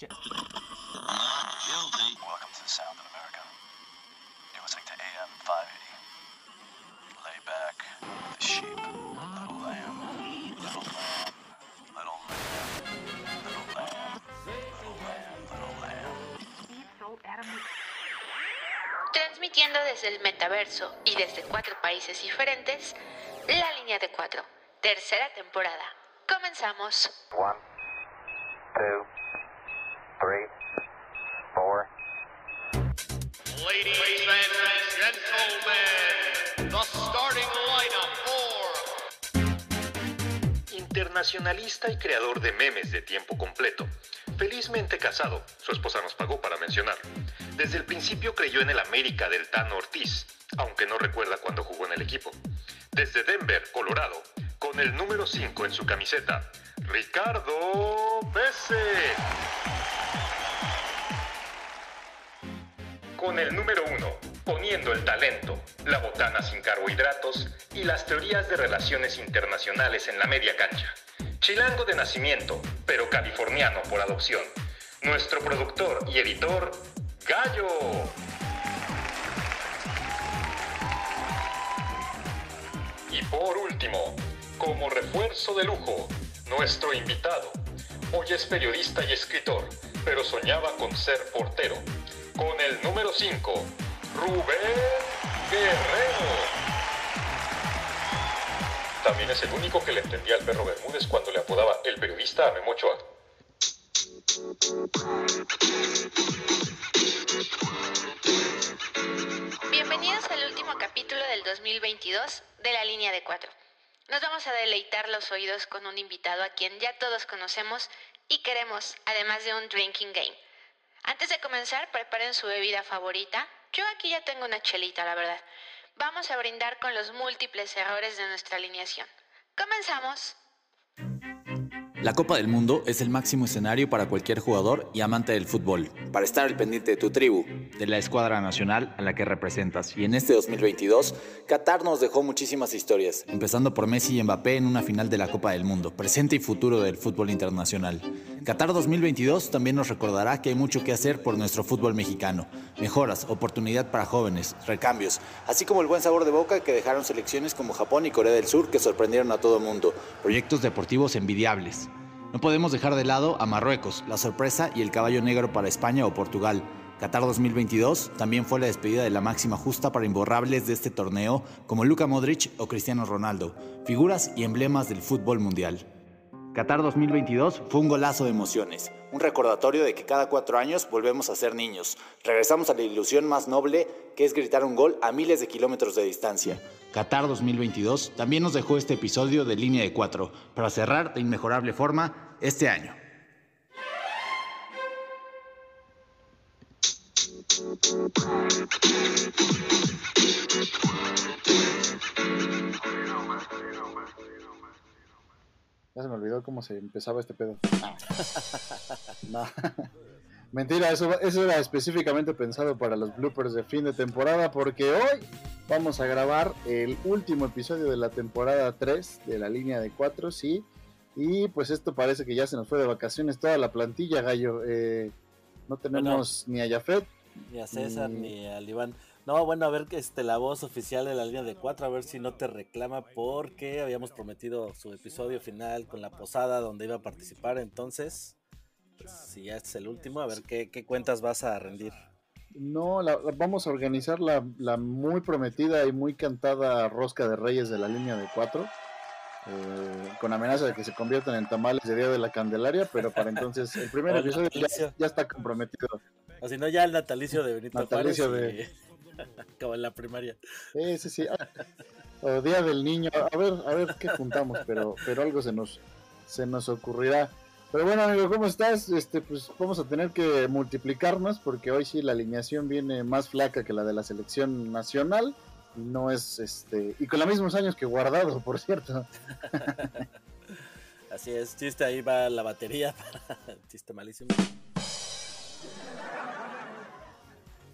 shit. Guilty. Welcome to the Sound of America. You're listening to AM 580. Lay back. The sheep. Little lamb. Little lamb. Little lamb. Little lamb. Little lamb. Little lamb. Transmitiendo desde el metaverso y desde cuatro países diferentes, la línea de cuatro, tercera temporada. Comenzamos. One, Internacionalista y creador de memes de tiempo completo. Felizmente casado, su esposa nos pagó para mencionarlo. Desde el principio creyó en el América del Tano Ortiz, aunque no recuerda cuándo jugó en el equipo. Desde Denver, Colorado, con el número 5 en su camiseta, Ricardo Pese. Con el número 1, poniendo el talento, la botana sin carbohidratos y las teorías de relaciones internacionales en la media cancha. Chilango de nacimiento, pero californiano por adopción. Nuestro productor y editor, Gallo. Y por último, como refuerzo de lujo, nuestro invitado. Hoy es periodista y escritor, pero soñaba con ser portero. Con el número 5, Rubén Guerrero. También es el único que le entendía al perro Bermúdez cuando le apodaba el periodista a Memo Ochoa. Bienvenidos al último capítulo del 2022 de la línea de cuatro. Nos vamos a deleitar los oídos con un invitado a quien ya todos conocemos y queremos, además de un drinking game. Antes de comenzar, preparen su bebida favorita. Yo aquí ya tengo una chelita, la verdad. Vamos a brindar con los múltiples errores de nuestra alineación. Comenzamos. La Copa del Mundo es el máximo escenario para cualquier jugador y amante del fútbol, para estar al pendiente de tu tribu, de la escuadra nacional a la que representas. Y en este 2022, Qatar nos dejó muchísimas historias, empezando por Messi y Mbappé en una final de la Copa del Mundo, presente y futuro del fútbol internacional. Qatar 2022 también nos recordará que hay mucho que hacer por nuestro fútbol mexicano, mejoras, oportunidad para jóvenes, recambios, así como el buen sabor de boca que dejaron selecciones como Japón y Corea del Sur que sorprendieron a todo el mundo, proyectos deportivos envidiables. No podemos dejar de lado a Marruecos, la sorpresa y el caballo negro para España o Portugal. Qatar 2022 también fue la despedida de la máxima justa para imborrables de este torneo como Luka Modric o Cristiano Ronaldo, figuras y emblemas del fútbol mundial. Qatar 2022 fue un golazo de emociones, un recordatorio de que cada cuatro años volvemos a ser niños. Regresamos a la ilusión más noble que es gritar un gol a miles de kilómetros de distancia. Qatar 2022 también nos dejó este episodio de línea de cuatro para cerrar de inmejorable forma este año. Ya se me olvidó cómo se empezaba este pedo. No. Mentira, eso, eso era específicamente pensado para los bloopers de fin de temporada porque hoy vamos a grabar el último episodio de la temporada 3 de la línea de 4, sí. Y pues esto parece que ya se nos fue de vacaciones toda la plantilla, gallo. Eh, no tenemos ni a Jafet. Ni a César, ni- ni al Iván. No, bueno, a ver este, la voz oficial de la línea de 4, a ver si no te reclama porque habíamos prometido su episodio final con la posada donde iba a participar. Entonces, si ya es el último, a ver qué, qué cuentas vas a rendir. No, la- la- vamos a organizar la, la muy prometida y muy cantada rosca de reyes de la línea de 4. con amenaza de que se conviertan en tamales de Día de la Candelaria, pero para entonces el primer episodio ya, está comprometido. O si no, ya el natalicio de Benito Natalicio Juárez y- como en la primaria. Sí, sí, sí. Ah, O Día del Niño. A ver, a ver qué juntamos, pero, pero algo se nos, se nos ocurrirá. Pero bueno, amigo, ¿cómo estás? Este, pues vamos a tener que multiplicarnos porque hoy sí la alineación viene más flaca que la de la selección nacional. Y no es este. Y con los mismos años que guardado, por cierto. Así es, chiste, ahí va la batería. chiste malísimo.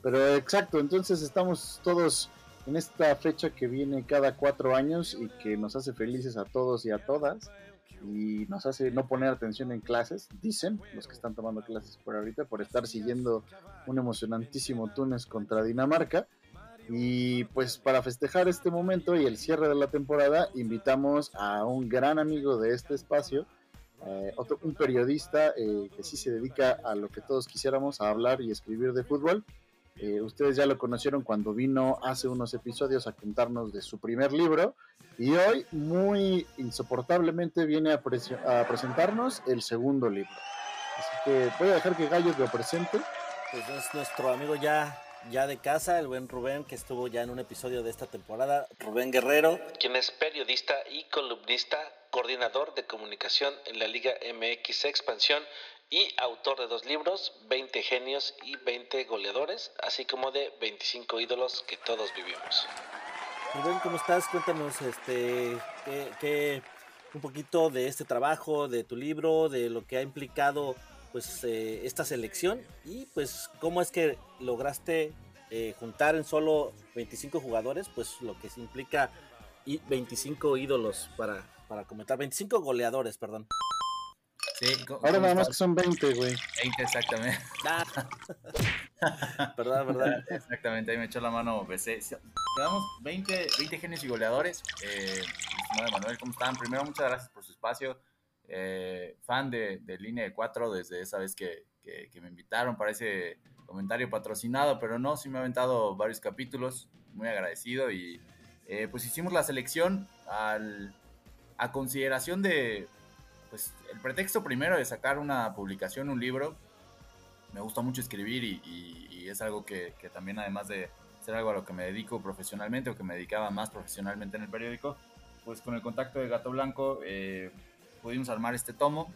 Pero exacto, entonces estamos todos en esta fecha que viene cada cuatro años y que nos hace felices a todos y a todas. Y nos hace no poner atención en clases, dicen los que están tomando clases por ahorita, por estar siguiendo un emocionantísimo Túnez contra Dinamarca. Y pues para festejar este momento y el cierre de la temporada, invitamos a un gran amigo de este espacio, eh, otro, un periodista eh, que sí se dedica a lo que todos quisiéramos, a hablar y escribir de fútbol. Eh, ustedes ya lo conocieron cuando vino hace unos episodios a contarnos de su primer libro y hoy muy insoportablemente viene a, presi- a presentarnos el segundo libro. Así que voy a dejar que Gallo lo presente. Pues es nuestro amigo ya, ya de casa, el buen Rubén, que estuvo ya en un episodio de esta temporada. Rubén Guerrero, quien es periodista y columnista, coordinador de comunicación en la Liga MX Expansión y autor de dos libros, 20 genios y 20 goleadores, así como de 25 ídolos que todos vivimos. Rubén, ¿cómo estás? Cuéntanos este, qué- un poquito de este trabajo, de tu libro, de lo que ha implicado pues eh, esta selección y pues cómo es que lograste eh, juntar en solo 25 jugadores, pues lo que implica y 25 ídolos para, para comentar, 25 goleadores, perdón. Sí, Ahora ¿cómo nada más que son 20, güey. 20 exactamente. Verdad, verdad. Exactamente, ahí me echó la mano BC. Quedamos 20, 20 genios y goleadores. Eh, Manuel, ¿cómo están? Primero, muchas gracias por su espacio. Eh, fan de, de Línea de 4 desde esa vez que, que- que me invitaron para ese comentario patrocinado, pero no, sí me ha aventado varios capítulos, muy agradecido y eh, pues hicimos la selección al, a consideración de, pues el pretexto primero de sacar una publicación, un libro, me gusta mucho escribir y, y- y es algo que, que también además de ser algo a lo que me dedico profesionalmente o que me dedicaba más profesionalmente en el periódico, pues con el contacto de Gato Blanco eh, pudimos armar este tomo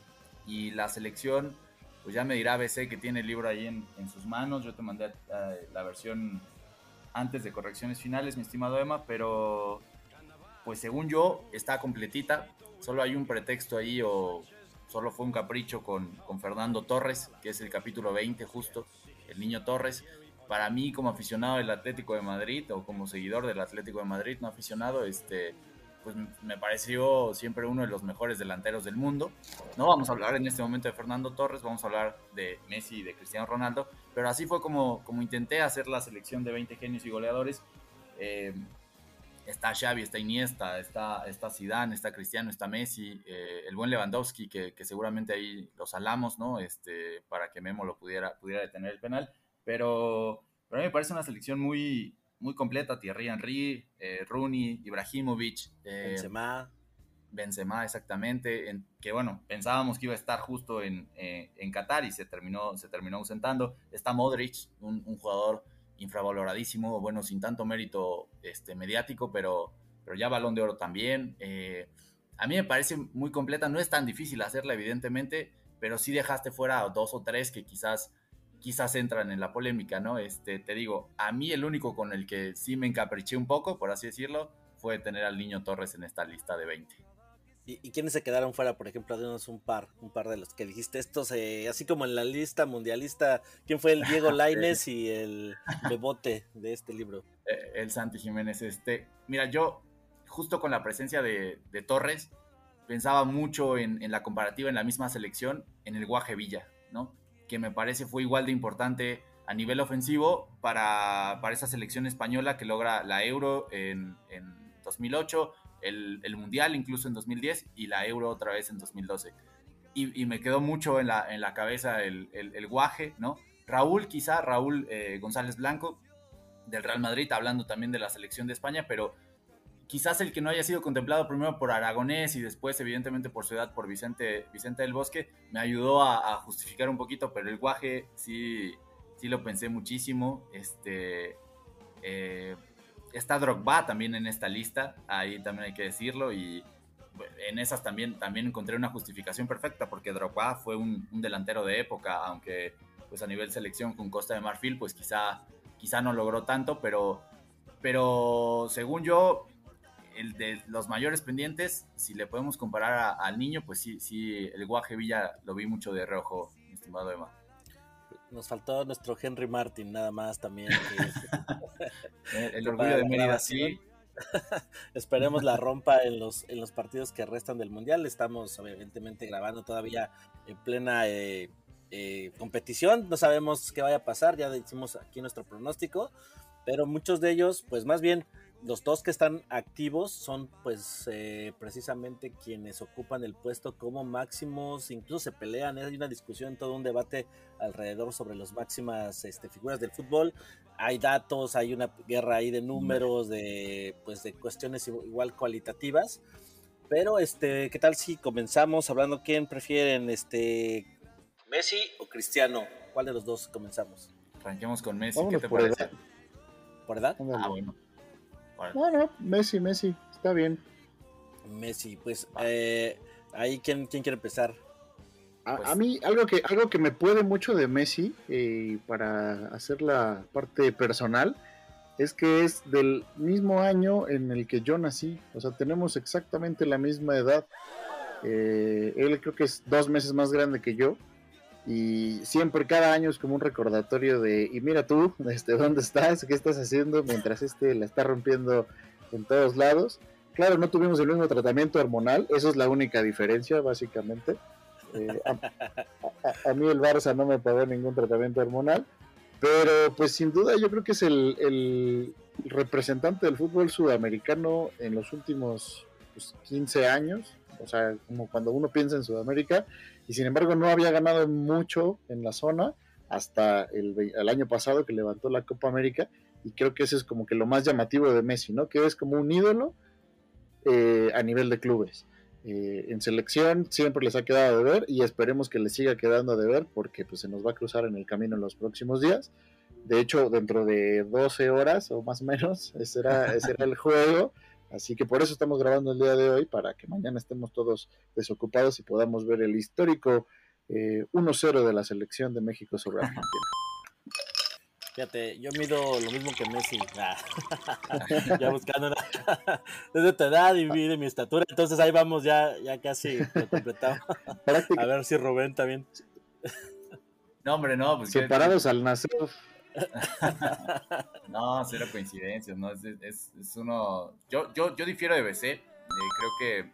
y la selección, pues ya me dirá ABC que tiene el libro ahí en, en sus manos, yo te mandé eh, la versión antes de correcciones finales, mi estimado Emma, pero pues según yo está completita, solo hay un pretexto ahí o solo fue un capricho con, con Fernando Torres, que es el capítulo 20 justo, el niño Torres. Para mí como aficionado del Atlético de Madrid o como seguidor del Atlético de Madrid, no aficionado, este, pues me pareció siempre uno de los mejores delanteros del mundo. No vamos a hablar en este momento de Fernando Torres, vamos a hablar de Messi y de Cristiano Ronaldo, pero así fue como, como intenté hacer la selección de 20 genios y goleadores. Eh, está Xavi, está Iniesta, está, está Zidane, está Cristiano, está Messi, eh, el buen Lewandowski, que, que, seguramente ahí lo salamos, ¿no? Este, para que Memo lo pudiera, pudiera detener el penal. Pero, pero a mí me parece una selección muy, muy completa. Thierry Henry, eh, Rooney, Ibrahimovic. Eh, Benzema. Benzema, exactamente. En, que bueno, pensábamos que iba a estar justo en, eh, en Qatar y se terminó, se terminó ausentando. Está Modric, un, un jugador infravaloradísimo, bueno, sin tanto mérito este, mediático, pero, pero ya balón de oro también. Eh, a mí me parece muy completa, no es tan difícil hacerla, evidentemente, pero sí dejaste fuera dos o tres que quizás, quizás entran en la polémica, ¿no? Este, te digo, a mí el único con el que sí me encapriché un poco, por así decirlo, fue tener al niño Torres en esta lista de 20. ¿Y, ¿Y, quiénes se quedaron fuera? Por ejemplo, dinos un par, un par de los que dijiste estos, eh, así como en la lista mundialista, ¿quién fue el Diego Laines y el Bebote de este libro? Eh, el Santi Jiménez, este, mira, yo justo con la presencia de, de Torres, pensaba mucho en, en, la comparativa en la misma selección, en el Guaje Villa, ¿no? Que me parece fue igual de importante a nivel ofensivo para, para esa selección española que logra la Euro en, en 2008, el, Mundial incluso en 2010 y la Euro otra vez en 2012. Y, me quedó mucho en la, en la cabeza el, el, el, guaje, ¿no? Raúl, quizá, Raúl eh, González Blanco, del Real Madrid, hablando también de la selección de España, pero quizás el que no haya sido contemplado primero por Aragonés y después, evidentemente, por su edad, por Vicente, Vicente del Bosque, me ayudó a, a justificar un poquito, pero el guaje sí, sí lo pensé muchísimo. Este. Eh, Está Drogba también en esta lista, ahí también hay que decirlo, y en esas también, también encontré una justificación perfecta, porque Drogba fue un, delantero de época, aunque pues a nivel selección con Costa de Marfil, pues quizá, quizá no logró tanto, pero, pero según yo, el de los mayores pendientes, si le podemos comparar a, al niño, pues sí, sí, el Guaje Villa lo vi mucho de reojo, estimado Emma. Nos faltó nuestro Henry Martin, nada más también. Que el, el orgullo de Mérida, sí. Esperemos la rompa en los, en los partidos que restan del Mundial. Estamos evidentemente grabando todavía en plena eh, eh, competición. No sabemos qué vaya a pasar, ya hicimos aquí nuestro pronóstico, pero muchos de ellos, pues más bien los dos que están activos son pues eh, precisamente quienes ocupan el puesto como máximos, incluso se pelean, hay una discusión, todo un debate alrededor sobre las máximas este, figuras del fútbol, hay datos, hay una guerra ahí de números, de pues de cuestiones igual cualitativas, pero este, ¿qué tal si comenzamos hablando quién prefieren, este, Messi o Cristiano? ¿Cuál de los dos comenzamos? Arranquemos con Messi, Vámonos ¿qué te por parece? edad. ¿Por edad? Ah, bueno. Órale. No, no, Messi, Messi, está bien. Messi, pues eh, ahí quién, quién quiere empezar. A, Pues- a mí algo que algo que me puede mucho de Messi eh, para hacer la parte personal es que es del mismo año en el que yo nací, o sea tenemos exactamente la misma edad. Eh, él creo que es dos meses más grande que yo y siempre cada año es como un recordatorio de y mira tú este dónde estás qué estás haciendo mientras este la está rompiendo en todos lados. Claro, no tuvimos el mismo tratamiento hormonal, eso es la única diferencia básicamente. Eh, a, mí el Barça no me pagó ningún tratamiento hormonal, pero pues sin duda yo creo que es el, el representante del fútbol sudamericano en los últimos pues, 15 años, o sea, como cuando uno piensa en Sudamérica, y sin embargo no había ganado mucho en la zona hasta el, año pasado que levantó la Copa América, y creo que eso es como que lo más llamativo de Messi, ¿no? Que es como un ídolo eh, a nivel de clubes. Eh, en selección siempre les ha quedado de ver y esperemos que les siga quedando de ver porque pues, se nos va a cruzar en el camino en los próximos días. De hecho, dentro de 12 horas o más o menos, ese será, ese será el juego. Así que por eso estamos grabando el día de hoy, para que mañana estemos todos desocupados y podamos ver el histórico eh, 1-0 de la selección de México sobre Argentina. Fíjate, yo mido lo mismo que Messi. Ah, ya buscando una... desde tu edad y de mi estatura. Entonces ahí vamos, ya, ya casi lo completamos. A ver si Rubén también. No, hombre, no, pues ¿qué- separados al nacer. No, cero coincidencias, ¿no? Es, uno. Yo, yo, yo difiero de BC. eh, creo que.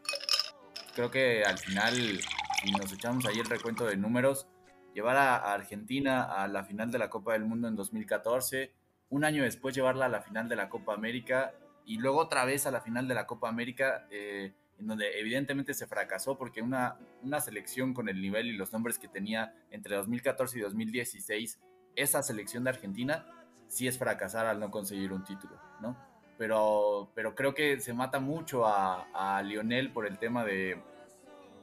Creo que al final, si nos echamos ahí el recuento de números, llevar a, a Argentina a la final de la Copa del Mundo en 2014, un año después llevarla a la final de la Copa América y luego otra vez a la final de la Copa América, eh, en donde evidentemente se fracasó porque una, una selección con el nivel y los nombres que tenía entre 2014 y 2016, esa selección de Argentina sí es fracasar al no conseguir un título, ¿no? Pero, pero creo que se mata mucho a, Lionel por el tema de,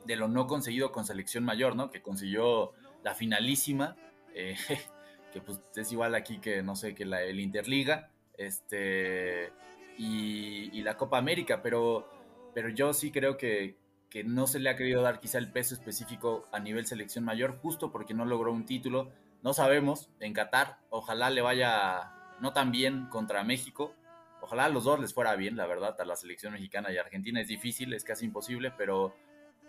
de lo no conseguido con selección mayor, ¿no? Que consiguió la finalísima, eh, que pues es igual aquí que, no sé, que la, el Interliga, este, y, y la Copa América, pero, pero yo sí creo que, que no se le ha querido dar quizá el peso específico a nivel selección mayor, justo porque no logró un título. No sabemos, en Qatar, ojalá le vaya no tan bien contra México. Ojalá a los dos les fuera bien, la verdad, a la selección mexicana y Argentina es difícil, es casi imposible, pero,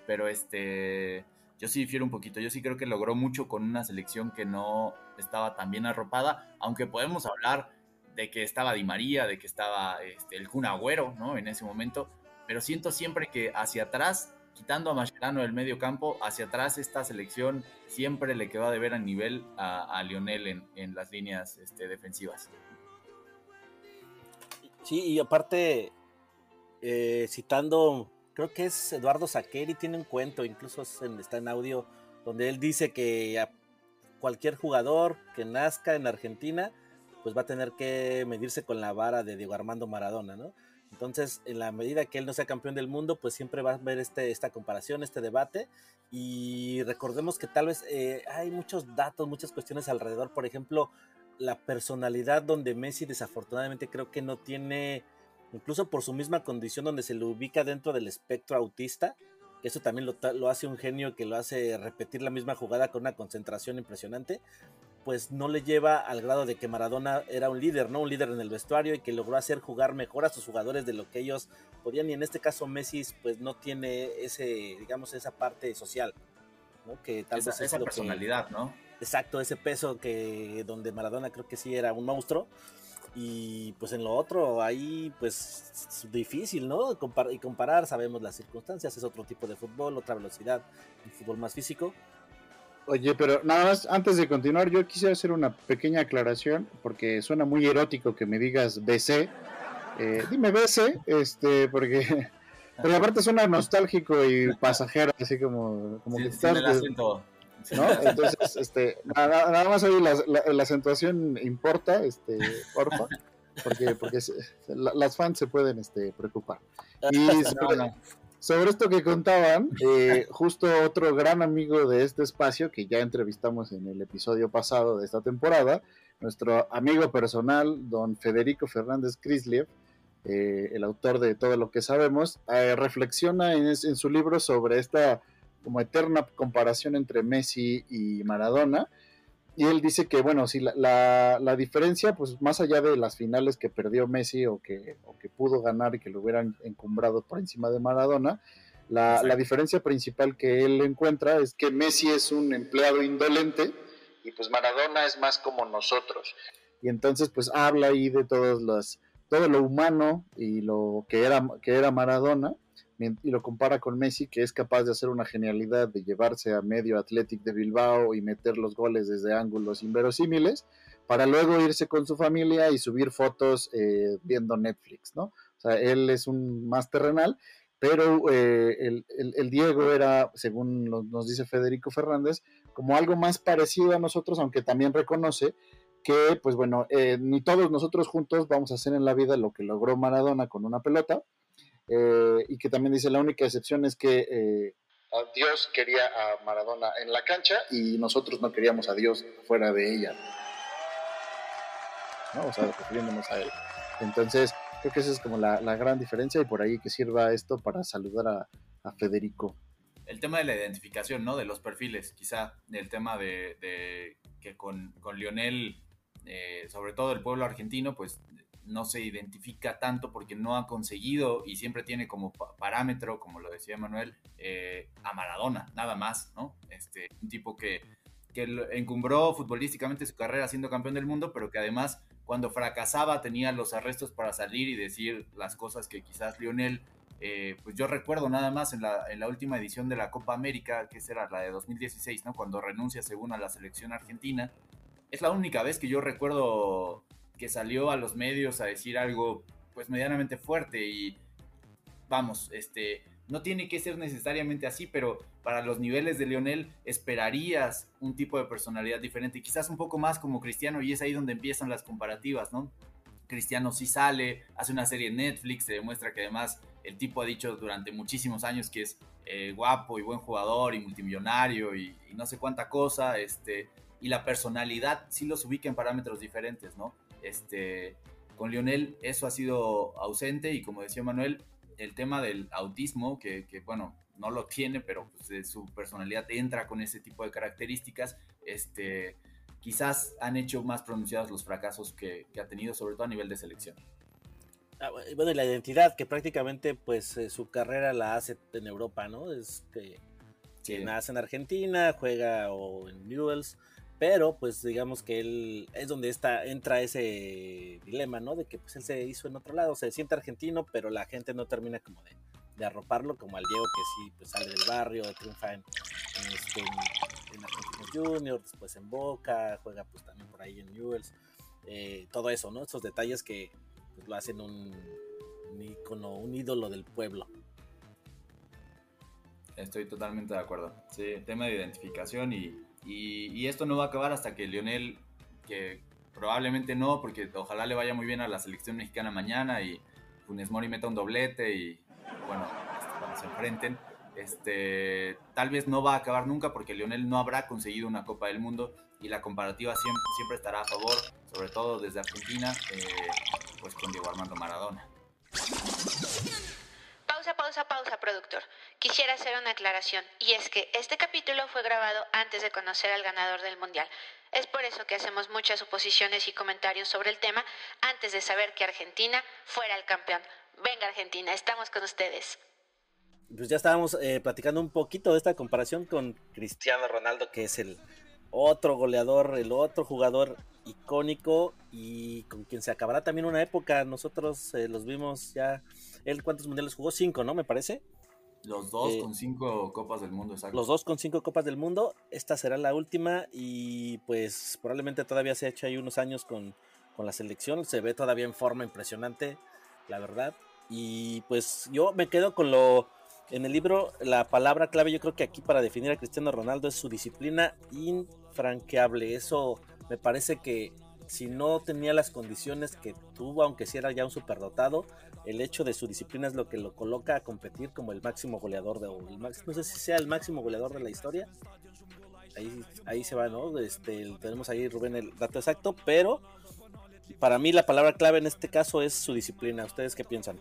pero este, yo sí difiero un poquito. Yo sí creo que logró mucho con una selección que no estaba tan bien arropada, aunque podemos hablar de que estaba Di María, de que estaba este, el Kun Agüero, ¿no? En ese momento, pero siento siempre que hacia atrás, quitando a Mascherano del medio campo, hacia atrás esta selección siempre le quedó a deber a nivel a, Lionel en, en, las líneas este, defensivas. Sí, y aparte, eh, citando, creo que es Eduardo Saqueri, tiene un cuento, incluso está en audio, donde él dice que cualquier jugador que nazca en Argentina, pues va a tener que medirse con la vara de Diego Armando Maradona, ¿no? Entonces, en la medida que él no sea campeón del mundo, pues siempre va a haber este, esta comparación, este debate. Y recordemos que tal vez eh, hay muchos datos, muchas cuestiones alrededor. Por ejemplo, la personalidad donde Messi desafortunadamente creo que no tiene, incluso por su misma condición donde se lo ubica dentro del espectro autista, eso también lo, lo hace un genio que lo hace repetir la misma jugada con una concentración impresionante pues no le lleva al grado de que Maradona era un líder, ¿no? Un líder en el vestuario y que logró hacer jugar mejor a sus jugadores de lo que ellos podían. Y en este caso Messi, pues no tiene ese, digamos, esa parte social, ¿no? Que tal esa, vez es esa lo personalidad, que, ¿no? Exacto, ese peso que donde Maradona creo que sí era un monstruo. Y pues en lo otro, ahí pues es difícil, ¿no? Compar- y comparar, sabemos las circunstancias, es otro tipo de fútbol, otra velocidad, un fútbol más físico. Oye, pero nada más, antes de continuar, yo quisiera hacer una pequeña aclaración, porque suena muy erótico que me digas BC. Eh, dime BC, este, porque... Pero aparte suena nostálgico y pasajero, así como, como que Sin- estás... el acento. ¿no? Entonces, este, nada, nada más ahí la, la- la acentuación importa, este, porfa, porque, porque se- la- las fans se pueden este, preocupar. Y no. Sobre esto que contaban, eh, justo otro gran amigo de este espacio que ya entrevistamos en el episodio pasado de esta temporada, nuestro amigo personal, don Federico Fernández Crisliev, eh, el autor de Todo lo que sabemos, eh, reflexiona en, es- en su libro sobre esta como eterna comparación entre Messi y Maradona. Y él dice que, bueno, si la, la, la diferencia, pues más allá de las finales que perdió Messi o que, o que pudo ganar y que lo hubieran encumbrado por encima de Maradona, la, la diferencia principal que él encuentra es que Messi es un empleado indolente y pues Maradona es más como nosotros. Y entonces pues habla ahí de todos los, todo lo humano y lo que era, que era Maradona y lo compara con Messi, que es capaz de hacer una genialidad de llevarse a medio Athletic de Bilbao y meter los goles desde ángulos inverosímiles, para luego irse con su familia y subir fotos eh, viendo Netflix, ¿no? O sea, él es un más terrenal, pero eh, el, el- Diego era, según nos dice Federico Fernández, como algo más parecido a nosotros, aunque también reconoce que, pues bueno, eh, ni todos nosotros juntos vamos a hacer en la vida lo que logró Maradona con una pelota, eh, y que también dice la única excepción es que eh, Dios quería a Maradona en la cancha y nosotros no queríamos a Dios fuera de ella. ¿no? O sea, refiriéndonos a él. Entonces, creo que esa es como la, la gran diferencia y por ahí que sirva esto para saludar a, Federico. el tema de la identificación, ¿no? De los perfiles, quizá, el tema de, de que con, con Lionel, eh, sobre todo el pueblo argentino, pues no se identifica tanto porque no ha conseguido y siempre tiene como pa- parámetro, como lo decía Manuel, eh, a Maradona, nada más, ¿no? Este, un tipo que, que encumbró futbolísticamente su carrera siendo campeón del mundo, pero que además cuando fracasaba tenía los arrestos para salir y decir las cosas que quizás Lionel eh, pues yo recuerdo nada más en la, en la última edición de la Copa América, que será la de 2016, ¿no? Cuando renuncia según a la selección argentina. Es la única vez que yo recuerdo que salió a los medios a decir algo pues medianamente fuerte y vamos, este, no tiene que ser necesariamente así, pero para los niveles de Lionel esperarías un tipo de personalidad diferente, quizás un poco más como Cristiano y es ahí donde empiezan las comparativas, ¿no? Cristiano sí sale, hace una serie en Netflix, se demuestra que además el tipo ha dicho durante muchísimos años que es eh, guapo y buen jugador y multimillonario y, y no sé cuánta cosa, este, y la personalidad sí los ubica en parámetros diferentes, ¿no? Este, con Lionel eso ha sido ausente y como decía Manuel, el tema del autismo, que, que, bueno, no lo tiene, pero pues, su personalidad entra con ese tipo de características, este, quizás han hecho más pronunciados los fracasos que, que ha tenido, sobre todo a nivel de selección. Ah, bueno, y la identidad, que prácticamente pues eh, su carrera la hace en Europa, ¿no? Este, que Sí. nace en Argentina, juega o en Newells, pero pues digamos que él es donde está, entra ese dilema, ¿no? De que pues él se hizo en otro lado, se siente argentino, pero la gente no termina como de, arroparlo, como al Diego que sí pues sale del barrio, triunfa en, en, este, Juniors, después en Boca, juega pues también por ahí en Newells, eh, todo eso, ¿no? Esos detalles que pues, lo hacen un, un un ídolo del pueblo. Estoy totalmente de acuerdo. Sí, tema de identificación y, y, esto no va a acabar hasta que Lionel, que probablemente no, porque ojalá le vaya muy bien a la selección mexicana mañana y Funes Mori meta un doblete y bueno, cuando se enfrenten, este, tal vez no va a acabar nunca porque Lionel no habrá conseguido una Copa del Mundo y la comparativa siempre, siempre estará a favor, sobre todo desde Argentina, eh, pues con Diego Armando Maradona. Pausa, pausa, pausa, productor. Quisiera hacer una aclaración, y es que este capítulo fue grabado antes de conocer al ganador del Mundial. Es por eso que hacemos muchas suposiciones y comentarios sobre el tema antes de saber que Argentina fuera el campeón. Venga Argentina, estamos con ustedes. Pues ya estábamos eh, platicando un poquito de esta comparación con Cristiano Ronaldo, que es el otro goleador, el otro jugador icónico y con quien se acabará también una época. Nosotros eh, los vimos ya. ¿Él cuántos mundiales jugó? Cinco, ¿no? Me parece. Los dos Eh, con cinco copas del mundo, exacto. Los dos con cinco copas del mundo. Esta será la última y pues probablemente todavía se ha hecho ahí unos años con, con la selección. Se ve todavía en forma impresionante, la verdad. Y pues yo me quedo con lo... En el libro la palabra clave yo creo que aquí para definir a Cristiano Ronaldo es su disciplina infranqueable. Eso me parece que si no tenía las condiciones que tuvo, aunque si era ya un superdotado, el hecho de su disciplina es lo que lo coloca a competir como el máximo goleador de no sé si sea el máximo goleador de la historia. Ahí, ahí se va, ¿no? Este, tenemos ahí Rubén el dato exacto, pero para mí la palabra clave en este caso es su disciplina. ¿Ustedes qué piensan?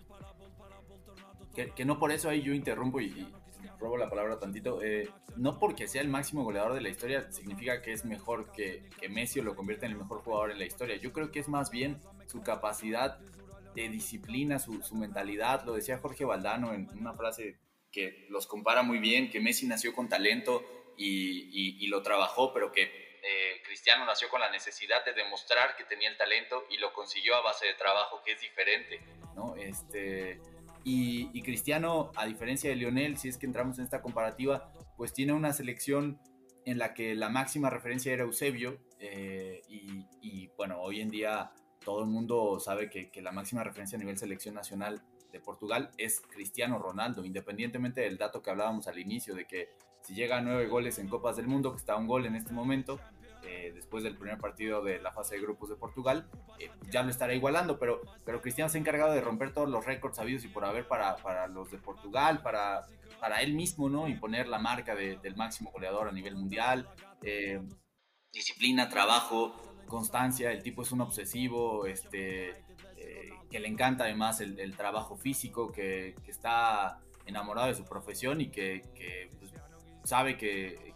Que, que no por eso ahí yo interrumpo y robo la palabra tantito. eh, no porque sea el máximo goleador de la historia significa que es mejor que, Messi o lo convierte en el mejor jugador en la historia. Yo creo que es más bien su capacidad de disciplina, su, mentalidad. Lo decía Jorge Valdano en una frase que los compara muy bien, que Messi nació con talento y lo trabajó, pero que eh, Cristiano nació con la necesidad de demostrar que tenía el talento y lo consiguió a base de trabajo, que es diferente, ¿no? Este, y, y Cristiano, a diferencia de Lionel, si es que entramos en esta comparativa, pues tiene una selección en la que la máxima referencia era Eusebio, eh, y, bueno, hoy en día todo el mundo sabe que, que la máxima referencia a nivel selección nacional de Portugal es Cristiano Ronaldo, independientemente del dato que hablábamos al inicio, de que si llega a nueve goles en Copas del Mundo, que está a un gol en este momento, eh, después del primer partido de la fase de grupos de Portugal, eh, ya lo estará igualando, pero, pero Cristiano se ha encargado de romper todos los récords sabidos y por haber para, para los de Portugal, para, para él mismo, ¿no? Imponer la marca de- del máximo goleador a nivel mundial, eh, disciplina, trabajo, constancia, el tipo es un obsesivo, este, que le encanta además el, trabajo físico, que, está enamorado de su profesión y que, que, pues, sabe que,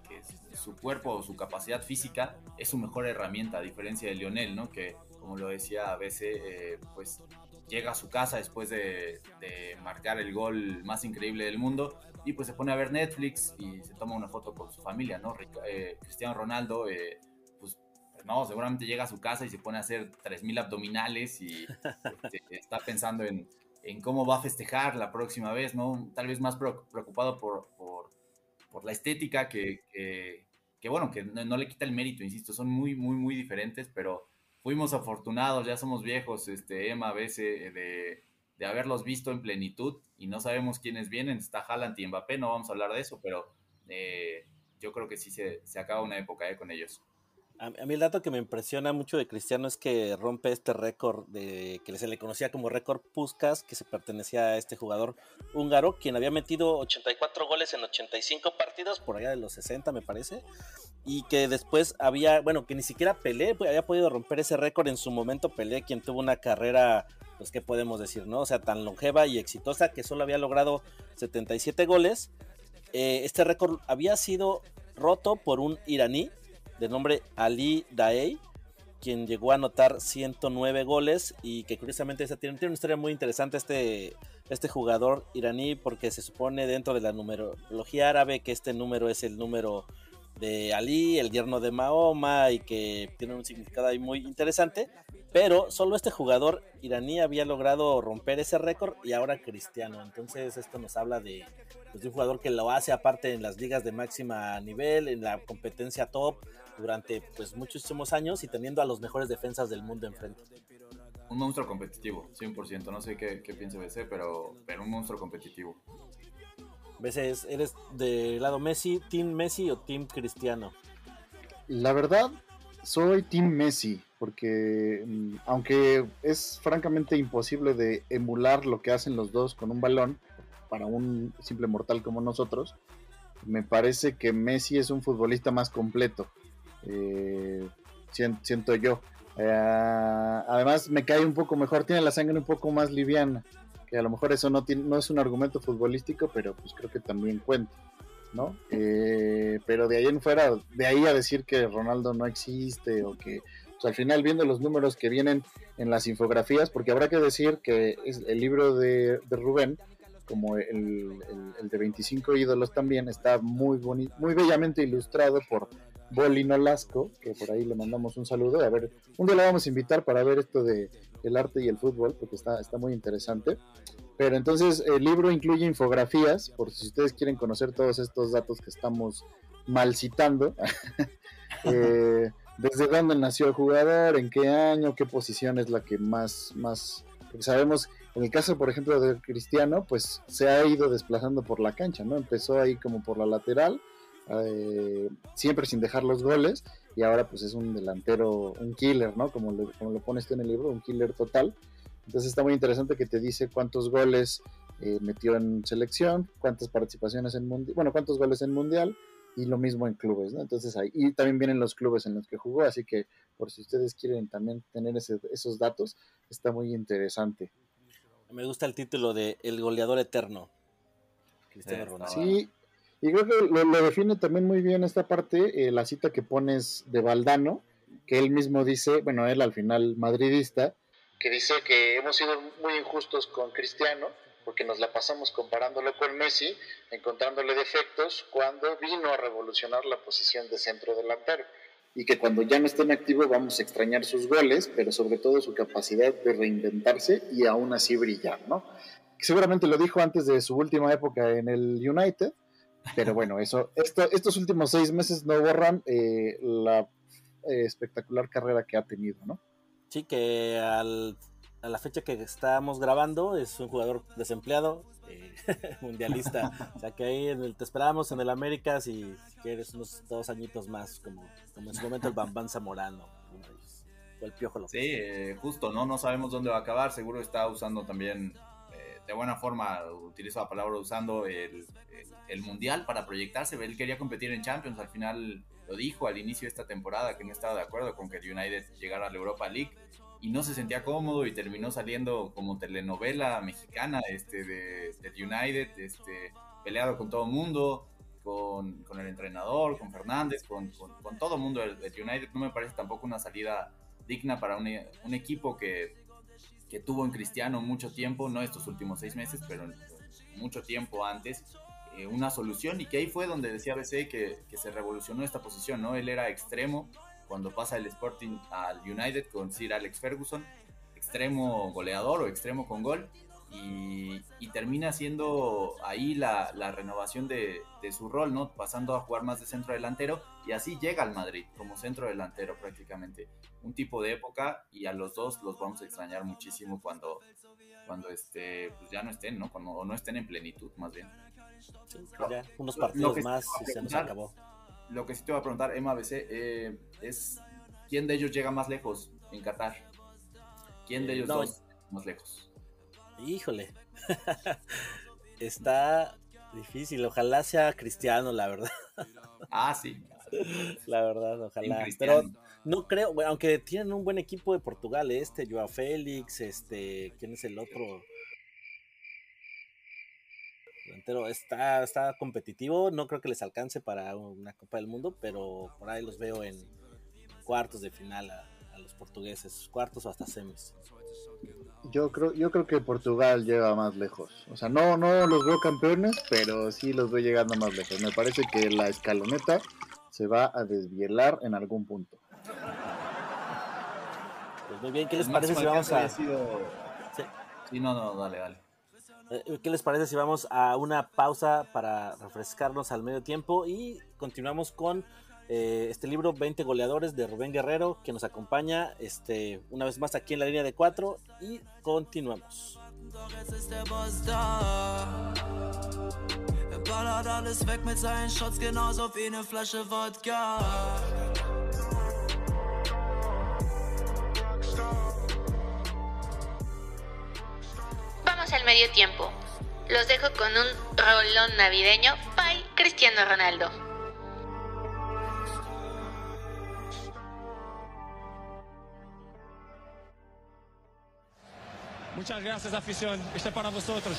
su cuerpo o su capacidad física es su mejor herramienta, a diferencia de Lionel, ¿no? Que, como lo decía a veces, eh, pues llega a su casa después de, marcar el gol más increíble del mundo y pues se pone a ver Netflix y se toma una foto con su familia, ¿no? Eh, Cristiano Ronaldo, eh, pues no, seguramente llega a su casa y se pone a hacer 3.000 abdominales y este, está pensando en, cómo va a festejar la próxima vez, ¿no? Tal vez más preocupado por, por la estética que, que, que, bueno, que no, le quita el mérito, insisto, son muy, muy, muy diferentes, pero fuimos afortunados, ya somos viejos, este, Emma, a veces, de, de haberlos visto en plenitud y no sabemos quiénes vienen, está Haaland y Mbappé, no vamos a hablar de eso, pero eh, yo creo que sí se, se acaba una época eh, con ellos. A, mí el dato que me impresiona mucho de Cristiano es que rompe este récord de que se le conocía como récord Puskas, que se pertenecía a este jugador húngaro, quien había metido 84 goles en 85 partidos, por allá de los 60 me parece, y que después había, bueno, que ni siquiera Pelé había podido romper ese récord en su momento, Pelé, quien tuvo una carrera, pues qué podemos decir, ¿no? O sea, tan longeva y exitosa que solo había logrado 77 goles. Eh, este récord había sido roto por un iraní de nombre Ali Daei, quien llegó a anotar 109 goles y que curiosamente tiene, tiene una historia muy interesante este, este jugador iraní porque se supone dentro de la numerología árabe que este número es el número de Ali, el yerno de Mahoma y que tiene un significado ahí muy interesante, pero solo este jugador iraní había logrado romper ese récord y ahora Cristiano, entonces esto nos habla de, pues, de un jugador que lo hace aparte en las ligas de máxima nivel, en la competencia top durante pues muchísimos años y teniendo a los mejores defensas del mundo enfrente. Un monstruo competitivo, 100%. No sé qué, qué piensa BC, pero, pero un monstruo competitivo. ¿Ves? ¿Eres del lado Messi, Team Messi o Team Cristiano? La verdad, soy Team Messi, porque mm, aunque es francamente imposible de emular lo que hacen los dos con un balón, para un simple mortal como nosotros, me parece que Messi es un futbolista más completo, eh, sien- siento yo. Eh, además, me cae un poco mejor, tiene la sangre un poco más liviana, que a lo mejor eso no, tiene, no es un argumento futbolístico, pero pues creo que también cuenta. ¿no? Eh, pero de ahí en fuera, de ahí a decir que Ronaldo no existe o que pues, al final viendo los números que vienen en las infografías, porque habrá que decir que el libro de, Rubén, como el, el- de 25 ídolos también, está muy muy bellamente ilustrado por, Boli Nolasco, que por ahí le mandamos un saludo. A ver, un día le vamos a invitar para ver esto de el arte y el fútbol, porque está, está muy interesante. Pero entonces el libro incluye infografías, por si ustedes quieren conocer todos estos datos que estamos mal citando. Eh, desde dónde nació el jugador, en qué año, qué posición es la que más, más, porque sabemos, en el caso, por ejemplo, de Cristiano, pues se ha ido desplazando por la cancha, ¿no? Empezó ahí como por la lateral, eh, siempre sin dejar los goles, y ahora pues es un delantero, un killer, ¿no? Como, lo pones tú en el libro, un killer total. Entonces está muy interesante que te dice cuántos goles eh, metió en selección, cuántas participaciones en mundial, bueno, cuántos goles en mundial, y lo mismo en clubes, ¿no? Entonces ahí, y también vienen los clubes en los que jugó, así que por si ustedes quieren también tener ese- esos datos, está muy interesante. Me gusta el título de El goleador eterno. Cristiano Eh, Ronaldo. Sí, y creo que lo, define también muy bien esta parte, eh, la cita que pones de Valdano, que él mismo dice, bueno, él al final madridista, que dice que hemos sido muy injustos con Cristiano, porque nos la pasamos comparándolo con Messi, encontrándole defectos cuando vino a revolucionar la posición de centro delantero. Y que cuando ya no esté en activo vamos a extrañar sus goles, pero sobre todo su capacidad de reinventarse y aún así brillar, ¿no? Seguramente lo dijo antes de su última época en el United, pero bueno, eso, esto, estos últimos seis meses no borran eh, la eh, espectacular carrera que ha tenido, ¿no? Sí, que al- a la fecha que estamos grabando es un jugador desempleado, eh, mundialista. o sea que ahí en el- te esperamos en el América si, si quieres unos dos añitos más, como, como en su momento el Bambán Zamorano. O el Piojo López. Sí, eh, justo, ¿no? No sabemos dónde va a acabar. Seguro está usando también, eh, de buena forma, utilizo la palabra usando el, el- el Mundial para proyectarse. Él quería competir en Champions. Al final lo dijo al inicio de esta temporada que no estaba de acuerdo con que el United llegara a la Europa League y no se sentía cómodo y terminó saliendo como telenovela mexicana este, de, del United, este, peleado con todo el mundo. Con, con el entrenador, con Fernández, con, con, todo el mundo del United. No me parece tampoco una salida digna para un, un equipo que, que tuvo en Cristiano mucho tiempo, no estos últimos seis meses, pero mucho tiempo antes, eh, una solución y que ahí fue donde decía BC que, que, se revolucionó esta posición, ¿no? Él era extremo cuando pasa el Sporting al United con Sir Alex Ferguson, extremo goleador o extremo con gol. Y, termina siendo ahí la, renovación de, su rol, ¿no? Pasando a jugar más de centro delantero y así llega al Madrid como centro delantero prácticamente. Un tipo de época y a los dos los vamos a extrañar muchísimo cuando, cuando este, pues ya no estén, ¿no? Cuando, no estén en plenitud, más bien. Ya, unos partidos más y se nos acabó. Lo que sí te voy a preguntar, Emma BC, eh, es ¿quién de ellos llega más lejos en Qatar? ¿Quién de ellos no, dos más lejos? Híjole, está difícil. Ojalá sea cristiano, la verdad. Ah, sí. La verdad, ojalá. Pero no creo, bueno, aunque tienen un buen equipo de Portugal, este, Joao Félix, este, ¿quién es el otro? Delantero está, está competitivo, no creo que les alcance para una Copa del Mundo, pero por ahí los veo en cuartos de final a, a los portugueses, cuartos o hasta semis. Yo creo, yo creo que Portugal llega más lejos. O sea, no, no los veo campeones, pero sí los veo llegando más lejos. Me parece que la escaloneta se va a desvielar en algún punto. Pues muy bien, ¿qué les parece si vamos a... Sido... Sí. sí, no, no, dale, dale. Eh, ¿Qué les parece si vamos a una pausa para refrescarnos al medio tiempo y continuamos con eh, este libro 20 goleadores de Rubén Guerrero que nos acompaña este, una vez más aquí en la línea de 4 y continuamos. Al medio tiempo. Los dejo con un rolón navideño by Cristiano Ronaldo. Muchas gracias afición, este es para vosotros.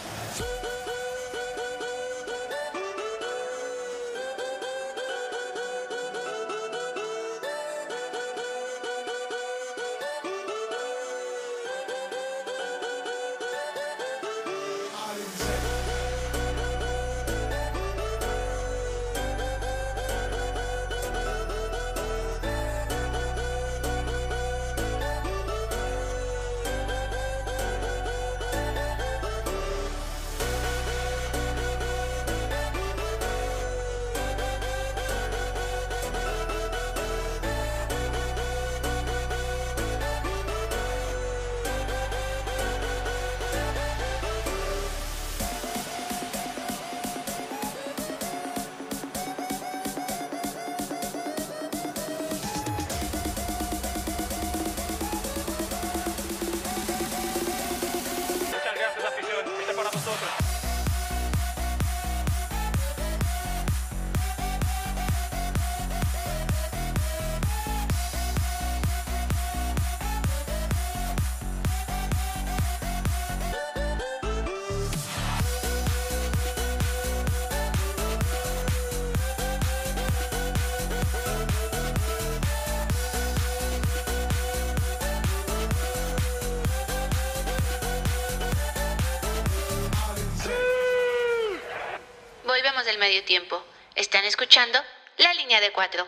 Medio tiempo. Están escuchando La Línea de Cuatro.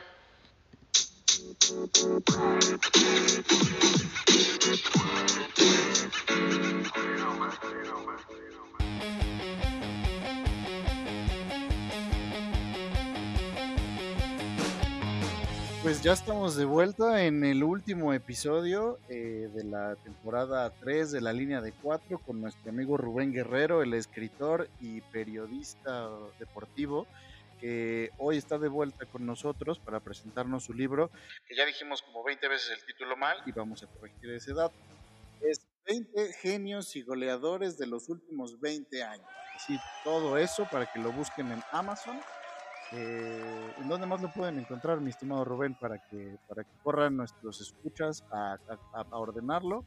Pues ya estamos de vuelta en el último episodio eh, de la temporada 3 de la línea de 4 con nuestro amigo Rubén Guerrero, el escritor y periodista deportivo, que hoy está de vuelta con nosotros para presentarnos su libro, que ya dijimos como 20 veces el título mal y vamos a corregir ese dato. Es 20 genios y goleadores de los últimos 20 años. Así, todo eso para que lo busquen en Amazon eh, ¿En dónde más lo pueden encontrar, mi estimado Rubén, para que, para que corran nuestros escuchas a, ordenarlo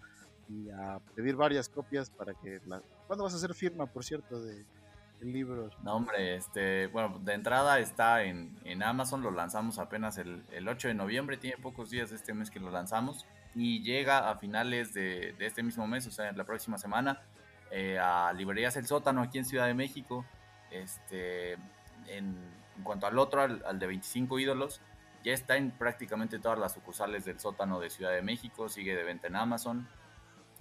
y a pedir varias copias para que... La... ¿Cuándo vas a hacer firma, por cierto, de, del libro? No, hombre, este, bueno, de entrada está en, en Amazon, lo lanzamos apenas el, el 8 de noviembre, tiene pocos días este mes que lo lanzamos y llega a finales de, de este mismo mes, o sea, la próxima semana, eh, a Librerías El Sótano aquí en Ciudad de México. Este, en, en cuanto al otro, al, de 25 ídolos, ya está en prácticamente todas las sucursales del sótano de Ciudad de México, sigue de venta en Amazon.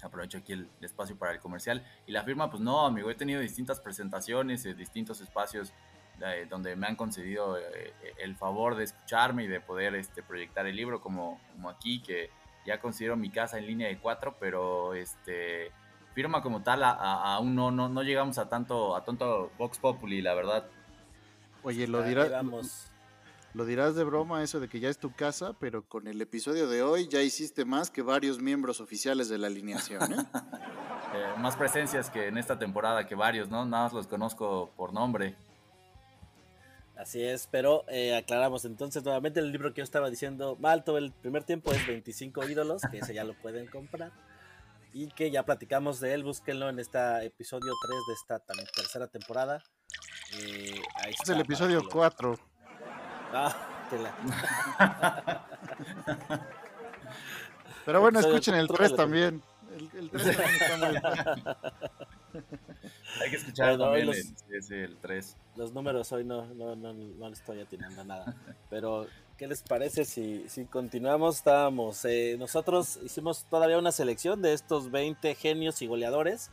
Aprovecho aquí el espacio para el comercial. Y la firma, pues no, amigo, he tenido distintas presentaciones, eh, distintos espacios eh, donde me han concedido eh, el favor de escucharme y de poder este, proyectar el libro, como, aquí, que ya considero mi casa en línea de cuatro, pero este firma como tal a- no, no llegamos a tanto, a tanto Vox Populi, la verdad. Oye, lo, Ahí dirá, vamos. lo dirás de broma eso de que ya es tu casa, pero con el episodio de hoy ya hiciste más que varios miembros oficiales de la alineación. ¿eh? Eh, más presencias que en esta temporada que varios, ¿no? Nada más los conozco por nombre. Así es, pero eh, aclaramos entonces nuevamente el libro que yo estaba diciendo mal todo el primer tiempo es 25 ídolos, que ese ya lo pueden comprar. Y que ya platicamos de él, búsquenlo en este episodio 3 de esta también tercera temporada. Eh, ahí es está, el para episodio que lo- 4. Ah, la- Pero bueno, Episodio escuchen el cuatro 3 de la también. El, el 3 también está muy bien. Hay que escuchar Bueno, también los- el, ese, el 3. los números hoy no, no, no, no le estoy atinando a nada. Pero, ¿qué les parece si, si continuamos? Estábamos, eh, nosotros hicimos todavía una selección de estos 20 genios y goleadores.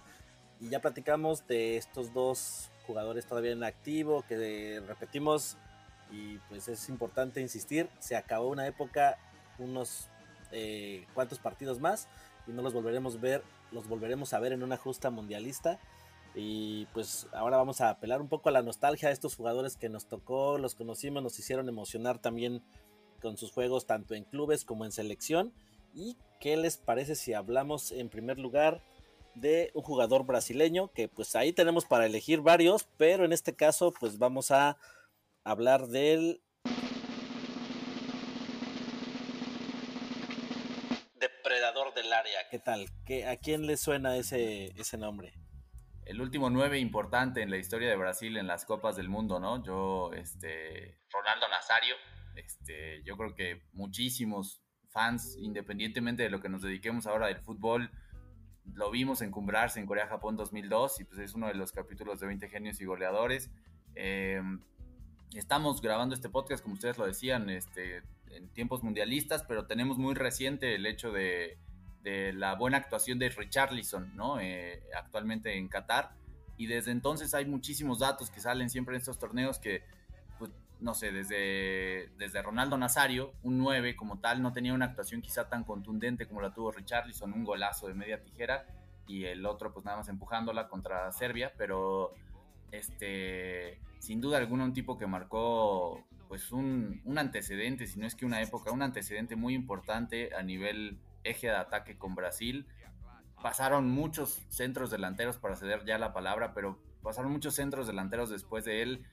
Y ya platicamos de estos dos jugadores todavía en activo, que repetimos, y pues es importante insistir, se acabó una época, unos eh, cuantos partidos más, y no los volveremos ver, los volveremos a ver en una justa mundialista. Y pues ahora vamos a apelar un poco a la nostalgia de estos jugadores que nos tocó, los conocimos, nos hicieron emocionar también con sus juegos tanto en clubes como en selección. ¿Y qué les parece si hablamos en primer lugar de un jugador brasileño? Que pues ahí tenemos para elegir varios, pero en este caso pues vamos a hablar del depredador del área. ¿Qué tal? ¿Qué, ¿A quién le suena ese, ese nombre? El último 9 importante en la historia de Brasil en las Copas del Mundo, ¿no? Yo, este, Ronaldo Nazario, este, yo creo que muchísimos fans, independientemente de lo que nos dediquemos ahora del fútbol, lo vimos encumbrarse en Corea-Japón 2002 y pues es uno de los capítulos de 20 genios y goleadores. Eh, estamos grabando este podcast, como ustedes lo decían, este, en tiempos mundialistas, pero tenemos muy reciente el hecho de, de la buena actuación de Richarlison, ¿no? Eh, actualmente en Qatar. Y desde entonces hay muchísimos datos que salen siempre en estos torneos que, no sé, desde, desde Ronaldo Nazario, un 9 como tal, no tenía una actuación quizá tan contundente como la tuvo Richarlison, un golazo de media tijera, y el otro pues nada más empujándola contra Serbia, pero este, sin duda alguna un tipo que marcó pues un, un antecedente, si no es que una época, un antecedente muy importante a nivel eje de ataque con Brasil. Pasaron muchos centros delanteros para ceder ya la palabra, pero pasaron muchos centros delanteros después de él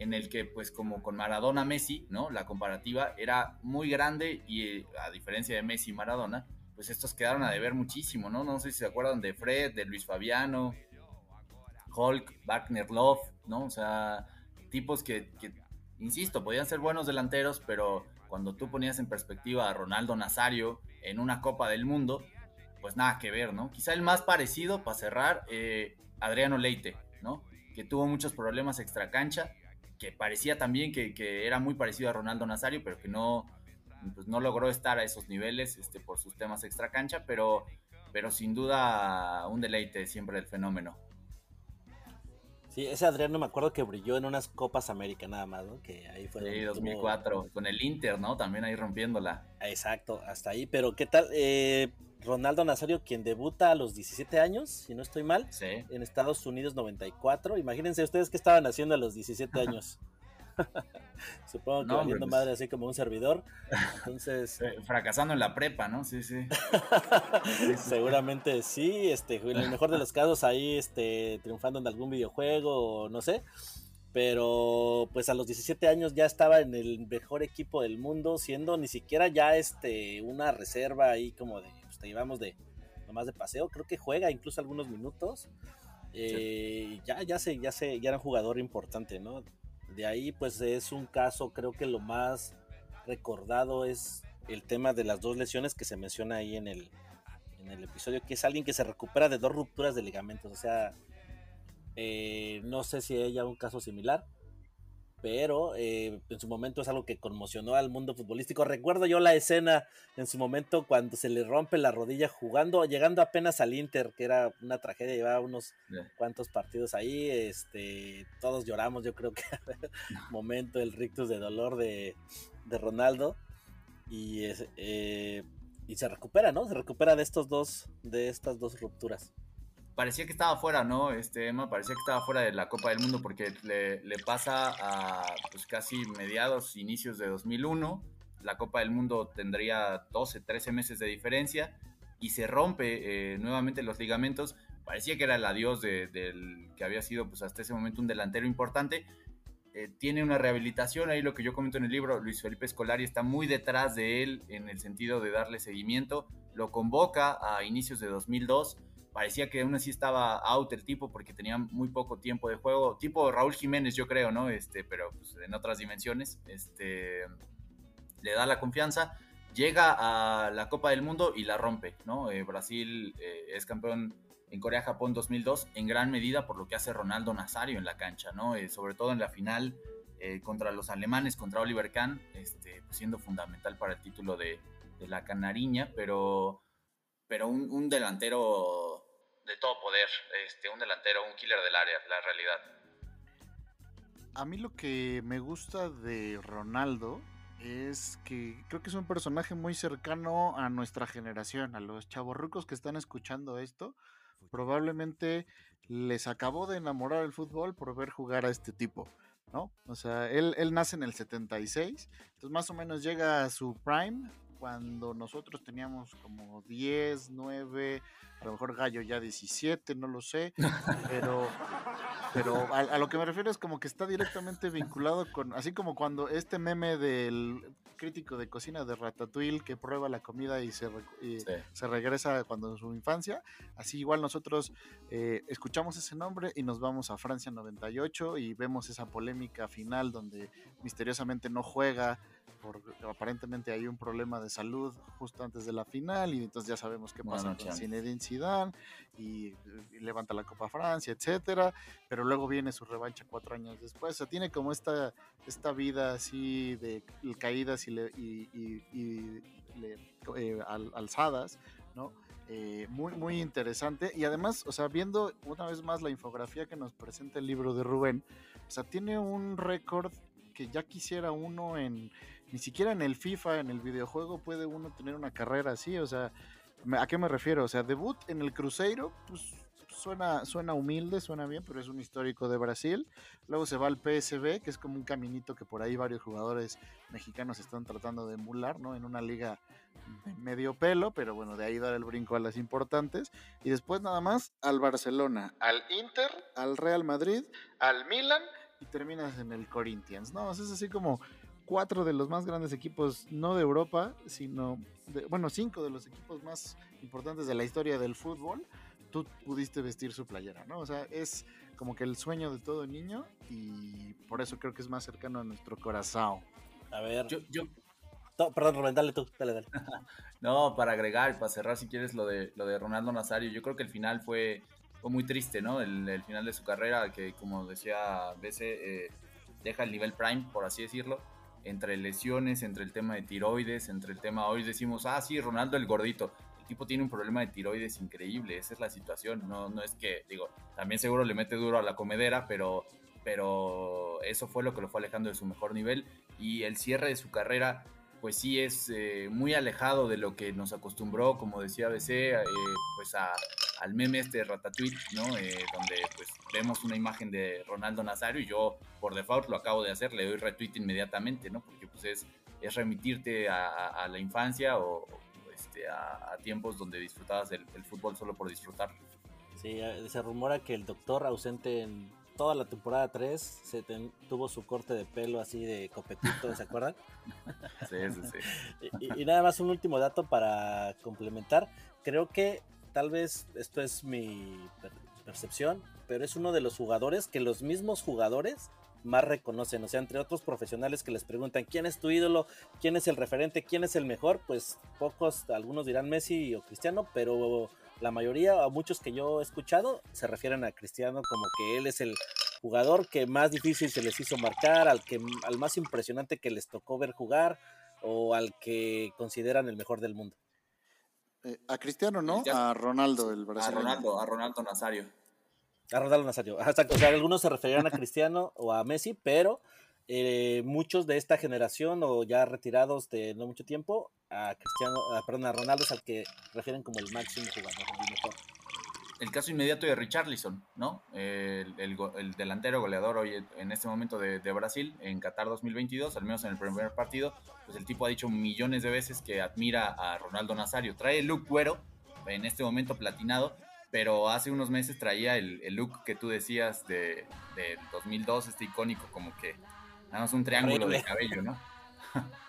en el que pues como con Maradona Messi, ¿no? La comparativa era muy grande y eh, a diferencia de Messi y Maradona, pues estos quedaron a deber muchísimo, ¿no? No sé si se acuerdan de Fred, de Luis Fabiano, Hulk, Wagner Love, ¿no? O sea, tipos que, insisto, podían ser buenos delanteros, pero cuando tú ponías en perspectiva a Ronaldo Nazario en una Copa del Mundo, pues nada que ver, ¿no? Quizá el más parecido, para cerrar, eh, Adriano Leite, ¿no? Que tuvo muchos problemas extracancha, que parecía también que, que, era muy parecido a Ronaldo Nazario, pero que no, pues no logró estar a esos niveles este, por sus temas extra cancha, pero, pero sin duda un deleite siempre del fenómeno. Sí, ese Adriano me acuerdo que brilló en unas Copas América nada más, ¿no? Que ahí fue. Sí, 2004, con el Inter, ¿no? También ahí rompiéndola. Exacto, hasta ahí. Pero, ¿qué tal? Eh, Ronaldo Nazario, quien debuta a los 17 años, si no estoy mal, sí. en Estados Unidos 94. Imagínense ustedes qué estaban haciendo a los 17 años. Supongo que no, valiendo pues... madre así como un servidor. Entonces. Eh, fracasando en la prepa, ¿no? Sí, sí. Seguramente sí. Este, en el mejor de los casos, ahí este, triunfando en algún videojuego, no sé. Pero pues a los 17 años ya estaba en el mejor equipo del mundo, siendo ni siquiera ya este una reserva ahí como de, pues te llevamos de nomás de paseo, creo que juega incluso algunos minutos. Eh, sí. Ya, ya sé, ya sé, ya era un jugador importante, ¿no? De ahí pues es un caso, creo que lo más recordado es el tema de las dos lesiones que se menciona ahí en el, en el episodio, que es alguien que se recupera de dos rupturas de ligamentos, o sea, eh, no sé si haya un caso similar, pero eh, en su momento es algo que conmocionó al mundo futbolístico. Recuerdo yo la escena en su momento cuando se le rompe la rodilla jugando, llegando apenas al Inter, que era una tragedia, llevaba unos yeah. cuantos partidos ahí, este, todos lloramos, yo creo que momento el rictus de dolor de, de Ronaldo y, eh, y se recupera, ¿no? Se recupera de estos dos, de estas dos rupturas parecía que estaba fuera, ¿no? Este Emma parecía que estaba fuera de la Copa del Mundo porque le, le, pasa a pues casi mediados, inicios de 2001. La Copa del Mundo tendría 12, 13 meses de diferencia y se rompe eh, nuevamente los ligamentos. Parecía que era el adiós de, del que había sido pues hasta ese momento un delantero importante. Eh, tiene una rehabilitación, ahí lo que yo comento en el libro, Luis Felipe Escolari está muy detrás de él en el sentido de darle seguimiento. Lo convoca a inicios de 2002 parecía que aún así estaba out el tipo porque tenía muy poco tiempo de juego, tipo Raúl Jiménez yo creo, ¿no? Este, pero pues, en otras dimensiones, este, le da la confianza, llega a la Copa del Mundo y la rompe, ¿no? Eh, Brasil eh, es campeón en Corea-Japón 2002 en gran medida por lo que hace Ronaldo Nazario en la cancha, ¿no? Eh, sobre todo en la final contra los alemanes, contra Oliver Kahn, este, pues, siendo fundamental para el título de, la Canariña, pero pero un, delantero de todo poder, este, un delantero, un killer del área, la realidad. A mí lo que me gusta de Ronaldo es que creo que es un personaje muy cercano a nuestra generación, a los chavorrucos que están escuchando esto. Probablemente les acabó de enamorar el fútbol por ver jugar a este tipo. ¿no? O sea, él, él nace en el 76, entonces más o menos llega a su prime cuando nosotros teníamos como 10, 9, a lo mejor Gallo ya 17, no lo sé, pero, pero a, a, lo que me refiero es como que está directamente vinculado con, así como cuando este meme del crítico de cocina de Ratatouille que prueba la comida y se, y sí. se regresa cuando en su infancia, así igual nosotros eh, escuchamos ese nombre y nos vamos a Francia 98 y vemos esa polémica final donde misteriosamente no juega porque aparentemente hay un problema de salud justo antes de la final y entonces ya sabemos qué pasa bueno, con Zinedine Zidane y, y, levanta la Copa Francia, etcétera, pero luego viene su revancha cuatro años después, o sea, tiene como esta, esta vida así de caídas y, le, y, y le, eh, al, alzadas, ¿no? Eh, muy, muy interesante. Y además, o sea, viendo una vez más la infografía que nos presenta el libro de Rubén, o sea, tiene un récord que ya quisiera uno en, ni siquiera en el FIFA, en el videojuego, puede uno tener una carrera así, o sea, ¿a qué me refiero? O sea, debut en el Cruzeiro, pues suena, suena humilde, suena bien, pero es un histórico de Brasil. Luego se va al PSB, que es como un caminito que por ahí varios jugadores mexicanos están tratando de emular, ¿no? En una liga de medio pelo, pero bueno, de ahí dar el brinco a las importantes. Y después nada más al Barcelona, al Inter, al Real Madrid, al Milan y terminas en el Corinthians, ¿no? O sea, es así como cuatro de los más grandes equipos, no de Europa, sino, de, bueno, cinco de los equipos más importantes de la historia del fútbol, tú pudiste vestir su playera, ¿no? O sea, es como que el sueño de todo niño y por eso creo que es más cercano a nuestro corazón. A ver, yo, yo... No, perdón, Rubén, dale tú, dale, dale. no, para agregar, para cerrar, si quieres, lo de, lo de Ronaldo Nazario, yo creo que el final fue, fue muy triste, ¿no? El, el final de su carrera, que como decía Bese, eh, deja el nivel prime, por así decirlo, entre lesiones, entre el tema de tiroides, entre el tema, hoy decimos, ah, sí, Ronaldo el gordito. El tipo tiene un problema de tiroides increíble, esa es la situación. No, no es que, digo, también seguro le mete duro a la comedera, pero, pero eso fue lo que lo fue alejando de su mejor nivel. Y el cierre de su carrera, pues sí es eh, muy alejado de lo que nos acostumbró, como decía BC, eh, pues a, al meme este de Ratatouille, ¿no? Eh, donde pues vemos una imagen de Ronaldo Nazario y yo por default lo acabo de hacer, le doy retweet inmediatamente, ¿no? Porque pues es, es remitirte a, a la infancia o, este, a, a, tiempos donde disfrutabas el, el, fútbol solo por disfrutarlo. Sí, se rumora que el doctor ausente en toda la temporada 3 se ten, tuvo su corte de pelo así de copetito, ¿se acuerdan? Sí, sí, sí. y, y, nada más un último dato para complementar. Creo que tal vez esto es mi percepción, pero es uno de los jugadores que los mismos jugadores más reconocen, o sea, entre otros profesionales que les preguntan quién es tu ídolo, quién es el referente, quién es el mejor, pues pocos, algunos dirán Messi o Cristiano, pero la mayoría o muchos que yo he escuchado se refieren a Cristiano como que él es el jugador que más difícil se les hizo marcar, al que al más impresionante que les tocó ver jugar o al que consideran el mejor del mundo. Eh, a Cristiano, ¿no? Cristiano. A Ronaldo, el brasileño. A Ronaldo, a Ronaldo Nazario. A Ronaldo Nazario. Exacto. O sea, algunos se referían a Cristiano o a Messi, pero eh, muchos de esta generación o ya retirados de no mucho tiempo, a Cristiano, a, perdón, a Ronaldo es al que refieren como el máximo jugador, el mejor. El caso inmediato de Richarlison, ¿no? El, el, el delantero goleador hoy en este momento de, de, Brasil, en Qatar 2022, al menos en el primer partido, pues el tipo ha dicho millones de veces que admira a Ronaldo Nazario. Trae el look güero, en este momento platinado, pero hace unos meses traía el, el look que tú decías de, de 2002, este icónico, como que nada más un triángulo de cabello, ¿no?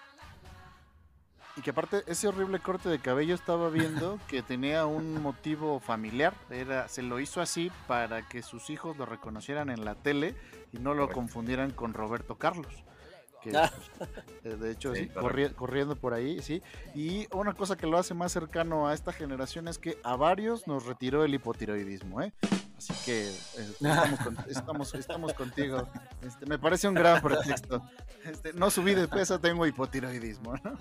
Y que aparte ese horrible corte de cabello estaba viendo que tenía un motivo familiar, era se lo hizo así para que sus hijos lo reconocieran en la tele y no lo confundieran con Roberto Carlos. Que, pues, de hecho, sí, sí corri corriendo por ahí, sí. Y una cosa que lo hace más cercano a esta generación es que a varios nos retiró el hipotiroidismo, ¿eh? Así que eh, estamos, con, estamos, estamos, contigo. Este, me parece un gran pretexto. Este, no subí de peso, tengo hipotiroidismo. No,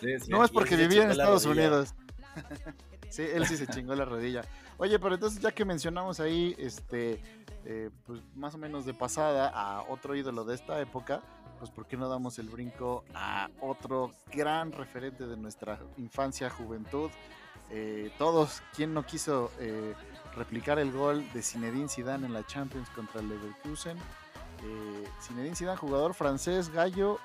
sí, sí, no es porque vivía en Estados Unidos. sí, él sí se chingó la rodilla. Oye, pero entonces ya que mencionamos ahí, este, eh, pues más o menos de pasada a otro ídolo de esta época, pues ¿por qué no damos el brinco a otro gran referente de nuestra infancia, juventud? Eh, todos, ¿quién no quiso eh, replicar el gol de Zinedine Zidane en la Champions contra el Leverkusen? Zinedine Zidane, jugador francés, gallo,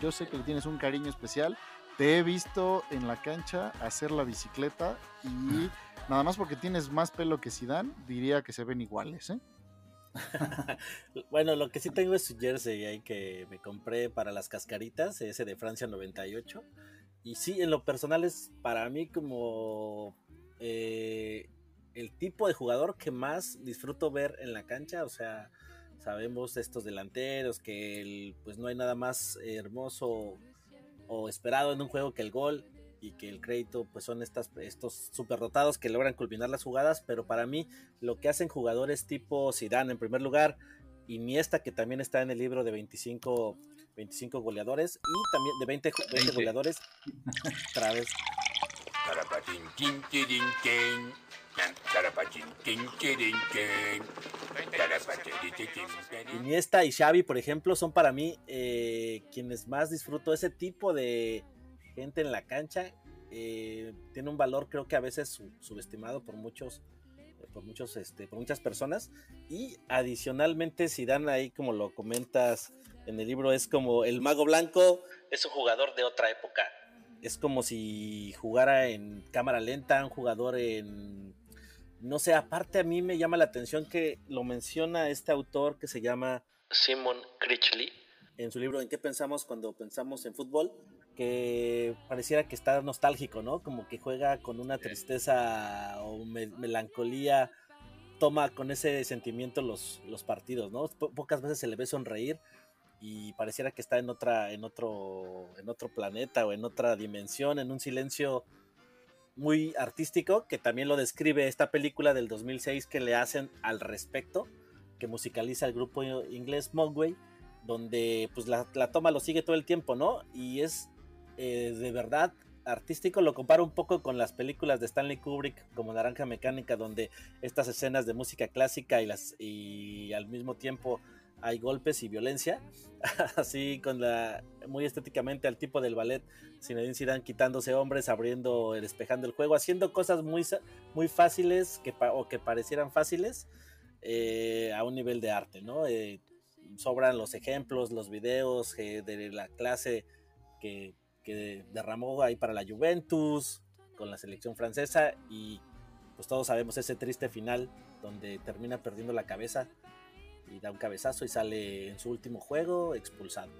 yo sé que le tienes un cariño especial. Te he visto en la cancha hacer la bicicleta y nada más porque tienes más pelo que Zidane, diría que se ven iguales, ¿eh? bueno, lo que sí tengo es su jersey ahí que me compré para las cascaritas, ese de Francia 98. Y sí, en lo personal es para mí como eh, el tipo de jugador que más disfruto ver en la cancha. O sea, sabemos estos delanteros que pues no hay nada más hermoso o esperado en un juego que el gol y que el crédito pues son estas, estos superdotados que logran culminar las jugadas, pero para mí lo que hacen jugadores tipo Zidane en primer lugar, Iniesta que también está en el libro de 25, 25 goleadores y también de 20, 20, 20. goleadores otra vez. Iniesta y Xavi, por ejemplo, son para mí eh, quienes más disfruto ese tipo de gente en la cancha. Eh, tiene un valor creo que a veces subestimado por muchos por muchos este por muchas personas. Y adicionalmente si dan ahí como lo comentas en el libro es como el mago blanco es un jugador de otra época. Es como si jugara en cámara lenta un jugador en no sé aparte a mí me llama la atención que lo menciona este autor que se llama Simon Critchley. en su libro en qué pensamos cuando pensamos en fútbol que pareciera que está nostálgico, ¿no? Como que juega con una tristeza o me melancolía, toma con ese sentimiento los, los partidos, ¿no? Po pocas veces se le ve sonreír y pareciera que está en otra, en otro, en otro planeta o en otra dimensión, en un silencio muy artístico, que también lo describe esta película del 2006 que le hacen al respecto, que musicaliza el grupo inglés Mogwai, donde pues la, la, toma lo sigue todo el tiempo, ¿no? Y es eh, de verdad artístico, lo comparo un poco con las películas de Stanley Kubrick como Naranja Mecánica, donde estas escenas de música clásica y, las, y al mismo tiempo hay golpes y violencia, así con la muy estéticamente al tipo del ballet Zinedine Zidane quitándose hombres, abriendo, despejando el juego, haciendo cosas muy, muy fáciles que, o que parecieran fáciles eh, a un nivel de arte, ¿no? Eh, sobran los ejemplos, los videos de la clase que, que derramó ahí para la Juventus, con la selección francesa y pues todos sabemos ese triste final donde termina perdiendo la cabeza y da un cabezazo y sale en su último juego expulsado.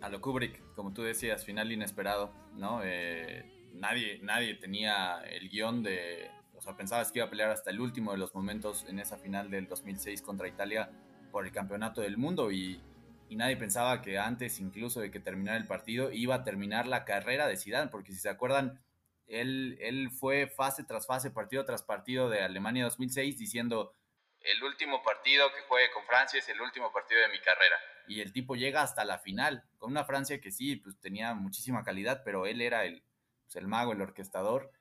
A lo Kubrick, como tú decías, final inesperado, ¿no? Eh, nadie, nadie tenía el guion de... O sea, pensabas que iba a pelear hasta el último de los momentos en esa final del 2006 contra Italia por el campeonato del mundo y, y nadie pensaba que antes incluso de que terminara el partido iba a terminar la carrera de Zidane, porque si se acuerdan, él, él fue fase tras fase, partido tras partido de Alemania 2006 diciendo el último partido que juegue con Francia es el último partido de mi carrera. Y el tipo llega hasta la final, con una Francia que sí, pues tenía muchísima calidad, pero él era el, pues, el mago, el orquestador.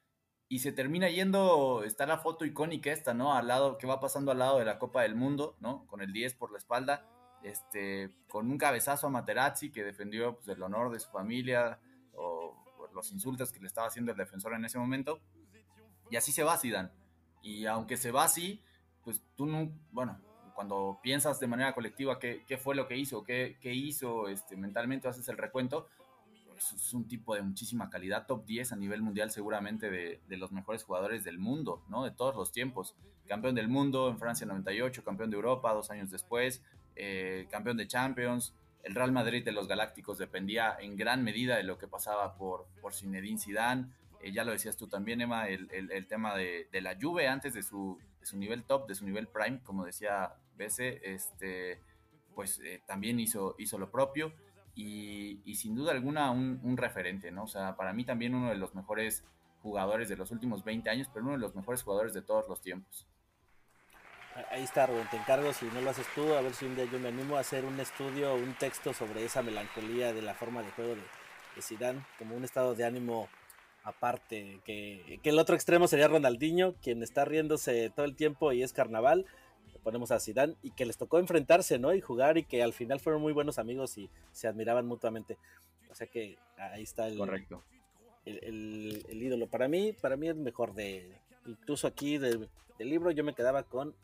Y se termina yendo, está la foto icónica esta, ¿no? Al lado, que va pasando al lado de la Copa del Mundo, ¿no? Con el 10 por la espalda, este, con un cabezazo a Materazzi que defendió pues, el honor de su familia o, los insultos que le estaba haciendo el defensor en ese momento. Y así se va Zidane. Y aunque se va así, pues tú no, bueno, cuando piensas de manera colectiva qué, qué fue lo que hizo, qué, qué hizo este, mentalmente, haces el recuento, pues es un tipo de muchísima calidad, top 10 a nivel mundial seguramente de, de, los mejores jugadores del mundo, ¿no? De todos los tiempos. Campeón del mundo en Francia 98, campeón de Europa dos años después, eh, campeón de Champions. El Real Madrid de los Galácticos dependía en gran medida de lo que pasaba por, por Zinedine Zidane. Eh, ya lo decías tú también, Emma, el, el, tema de, de, la Juve antes de su, su nivel top, de su nivel prime, como decía Bese, este, pues eh, también hizo, hizo lo propio y, y sin duda alguna un, un, referente, ¿no? O sea, para mí también uno de los mejores jugadores de los últimos 20 años, pero uno de los mejores jugadores de todos los tiempos. Ahí está, Rubén, te encargo si no lo haces tú, a ver si un día yo me animo a hacer un estudio, un texto sobre esa melancolía de la forma de juego de, de Zidane, como un estado de ánimo aparte, que, que, el otro extremo sería Ronaldinho, quien está riéndose todo el tiempo y es carnaval. Le ponemos a Zidane y que les tocó enfrentarse, ¿no? Y jugar y que al final fueron muy buenos amigos y se admiraban mutuamente. O sea que ahí está el, Correcto. el, el, el ídolo. Para mí, para mí es mejor de, incluso aquí del, del libro yo me quedaba con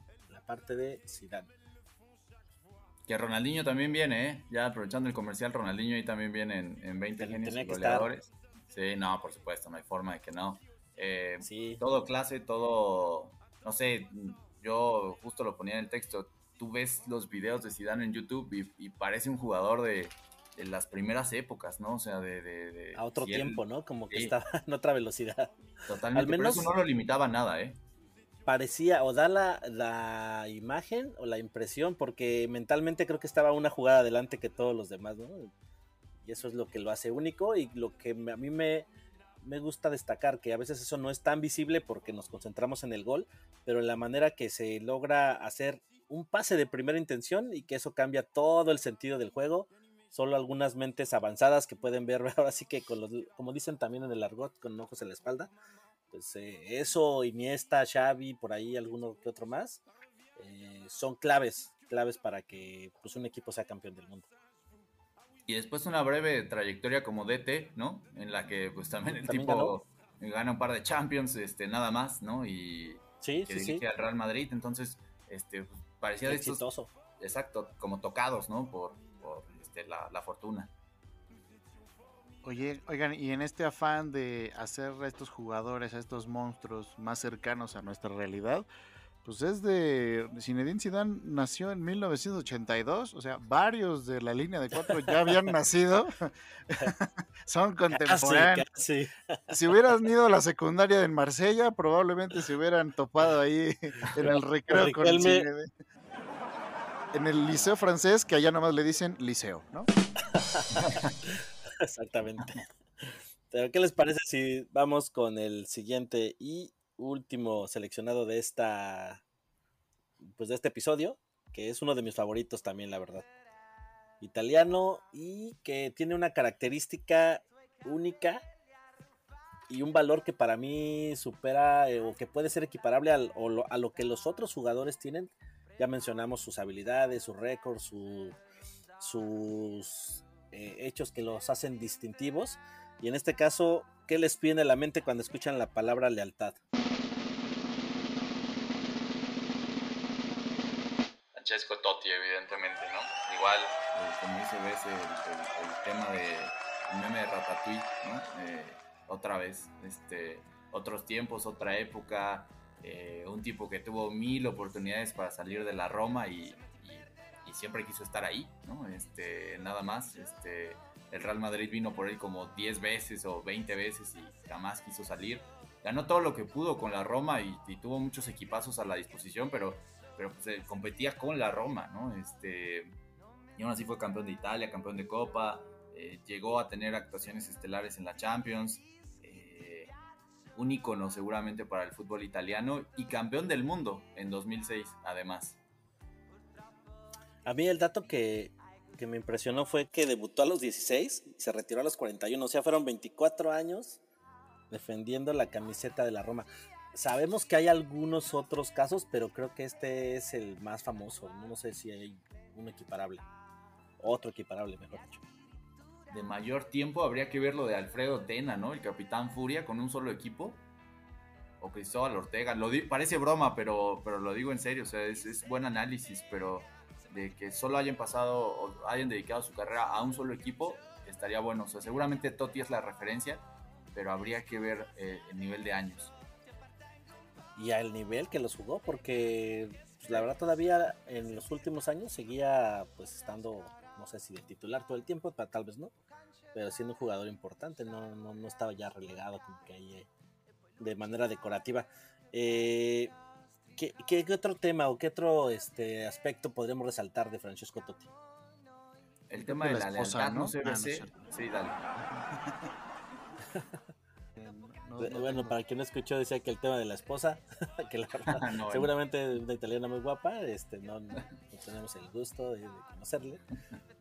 parte de Zidane. Que Ronaldinho también viene, ¿eh? Ya aprovechando el comercial, Ronaldinho ahí también viene en, en 20 genios y goleadores. Sí, no, por supuesto, no hay forma de que no. Eh, sí. Todo clase, todo, no sé, yo justo lo ponía en el texto, tú ves los videos de Zidane en YouTube y, y parece un jugador de, de, las primeras épocas, ¿no? O sea, de... de, de a otro tiempo, él, ¿no? Como que sí. estaba en otra velocidad. Totalmente, Al menos eso no lo limitaba nada, ¿eh? Parecía, o da la, la, imagen o la impresión, porque mentalmente creo que estaba una jugada adelante que todos los demás, ¿no? y eso es lo que lo hace único y lo que a mí me, me gusta destacar, que a veces eso no es tan visible porque nos concentramos en el gol, pero en la manera que se logra hacer un pase de primera intención y que eso cambia todo el sentido del juego. Solo algunas mentes avanzadas que pueden ver ahora sí que con los, como dicen también en el argot, con ojos en la espalda. Pues eh, eso, Iniesta, Xavi, por ahí alguno que otro más, eh, son claves, claves para que pues, un equipo sea campeón del mundo y después una breve trayectoria como DT, ¿no? En la que pues también el ¿También tipo ganó? gana un par de Champions, este, nada más, ¿no? Y sí, que sí, dirige sí. al Real Madrid, entonces, este, parecía de estos, exacto, como tocados, ¿no? Por, por este, la, la, fortuna. Oye, oigan, y en este afán de hacer a estos jugadores, a estos monstruos más cercanos a nuestra realidad, pues es de Zinedine Zidane nació en 1982, o sea, varios de la línea de cuatro ya habían nacido, son contemporáneos. Casi, casi. Si hubieran ido a la secundaria en Marsella, probablemente se hubieran topado ahí en el recreo con Zinedine. En el liceo francés, que allá nomás le dicen liceo, ¿no? Exactamente. Pero, ¿qué les parece si vamos con el siguiente y último seleccionado de esta pues de este episodio que es uno de mis favoritos también, la verdad. Italiano y que tiene una característica única y un valor que para mí supera eh, o que puede ser equiparable al- lo- a lo que los otros jugadores tienen. Ya mencionamos sus habilidades, sus récords, su- sus eh, hechos que los hacen distintivos. Y en este caso, ¿qué les viene a la mente cuando escuchan la palabra lealtad? Francesco Totti, evidentemente, ¿no? Igual, eh, como dice ves el, el- el tema de el meme de Ratatouille, ¿no? Eh, otra vez, este, otros tiempos, otra época, eh, un tipo que tuvo mil oportunidades para salir de la Roma y, y- siempre quiso estar ahí, ¿no? Este, nada más, este, el Real Madrid vino por él como 10 veces o 20 veces y jamás quiso salir. Ganó todo lo que pudo con la Roma y, tuvo muchos equipazos a la disposición, pero pero pues, eh, competía con la Roma, ¿no? Este, y aún así fue campeón de Italia, campeón de Copa, eh, llegó a tener actuaciones estelares en la Champions, eh, un ícono seguramente para el fútbol italiano y campeón del mundo en 2006, además. A mí el dato que, que me impresionó fue que debutó a los 16 y se retiró a los 41. O sea, fueron 24 años defendiendo la camiseta de la Roma. Sabemos que hay algunos otros casos, pero creo que este es el más famoso. No, sé si hay uno equiparable. Otro equiparable, mejor dicho. De mayor tiempo habría que ver lo de Alfredo Tena, ¿no? El capitán Furia con un solo equipo. O Cristóbal Ortega. Lo di- parece broma, pero, pero lo digo en serio. O sea, es buen análisis, pero de que solo hayan pasado o hayan dedicado su carrera a un solo equipo, estaría bueno. O sea, seguramente Totti es la referencia, pero habría que ver eh, el nivel de años. Y al nivel que los jugó, porque pues, la verdad todavía en los últimos años seguía pues estando, no sé si de titular todo el tiempo, pero tal vez no, pero siendo un jugador importante, no, no, no estaba ya relegado como que ahí eh, de manera decorativa. Eh, ¿qué, qué, qué otro tema o qué otro este aspecto podríamos resaltar de Francesco Totti? El tema de la la, esposa, lealtad, ¿no? no, Ah, no cierto. sí, dale. No- Bu- no bueno, para quien no escuchó, decía que el tema de la esposa, que la verdad, No, seguramente una italiana muy guapa, este, no, no- no tenemos el gusto de, de conocerle,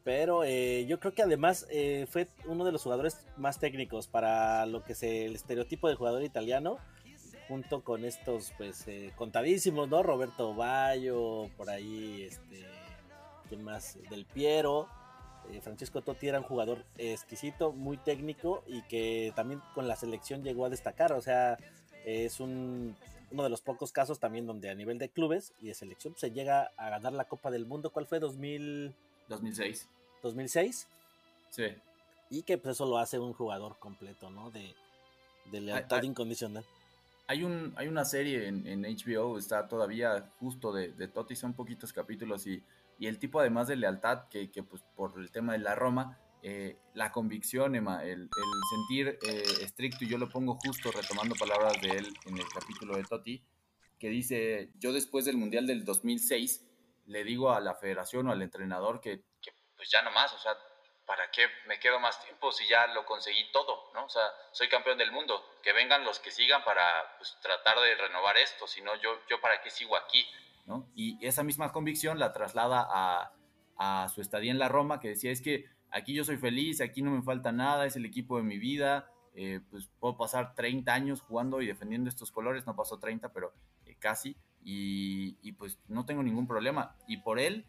pero eh, yo creo que además eh, fue uno de los jugadores más técnicos para lo que es el estereotipo de jugador italiano, junto con estos, pues, eh, contadísimos, ¿no? Roberto Bayo, por ahí, este, ¿quién más? Del Piero, eh, Francesco Totti era un jugador exquisito, muy técnico y que también con la selección llegó a destacar. O sea, es un, uno de los pocos casos también donde a nivel de clubes y de selección se llega a ganar la Copa del Mundo. ¿Cuál fue? 2000, 2006. 2006. Sí. Y que pues eso lo hace un jugador completo, ¿no? De, de lealtad ay. incondicional. Hay, un, hay una serie en, en HBO, está todavía justo de, de Totti, son poquitos capítulos y, y el tipo además de lealtad que, que, pues por el tema de la Roma, eh, la convicción, Emma, el, el sentir eh, estricto, y yo lo pongo justo retomando palabras de él en el capítulo de Totti, que dice, yo después del Mundial del 2006 le digo a la federación o al entrenador que, que pues ya no más, o sea, ¿para qué me quedo más tiempo si ya lo conseguí todo, ¿no? O sea, soy campeón del mundo, que vengan los que sigan para pues, tratar de renovar esto, si no, yo, yo para qué sigo aquí, ¿no? Y esa misma convicción la traslada a, a su estadía en la Roma, que decía, es que aquí yo soy feliz, aquí no me falta nada, es el equipo de mi vida, eh, pues puedo pasar 30 años jugando y defendiendo estos colores, no pasó 30, pero eh, casi, y, y pues no tengo ningún problema. Y por él,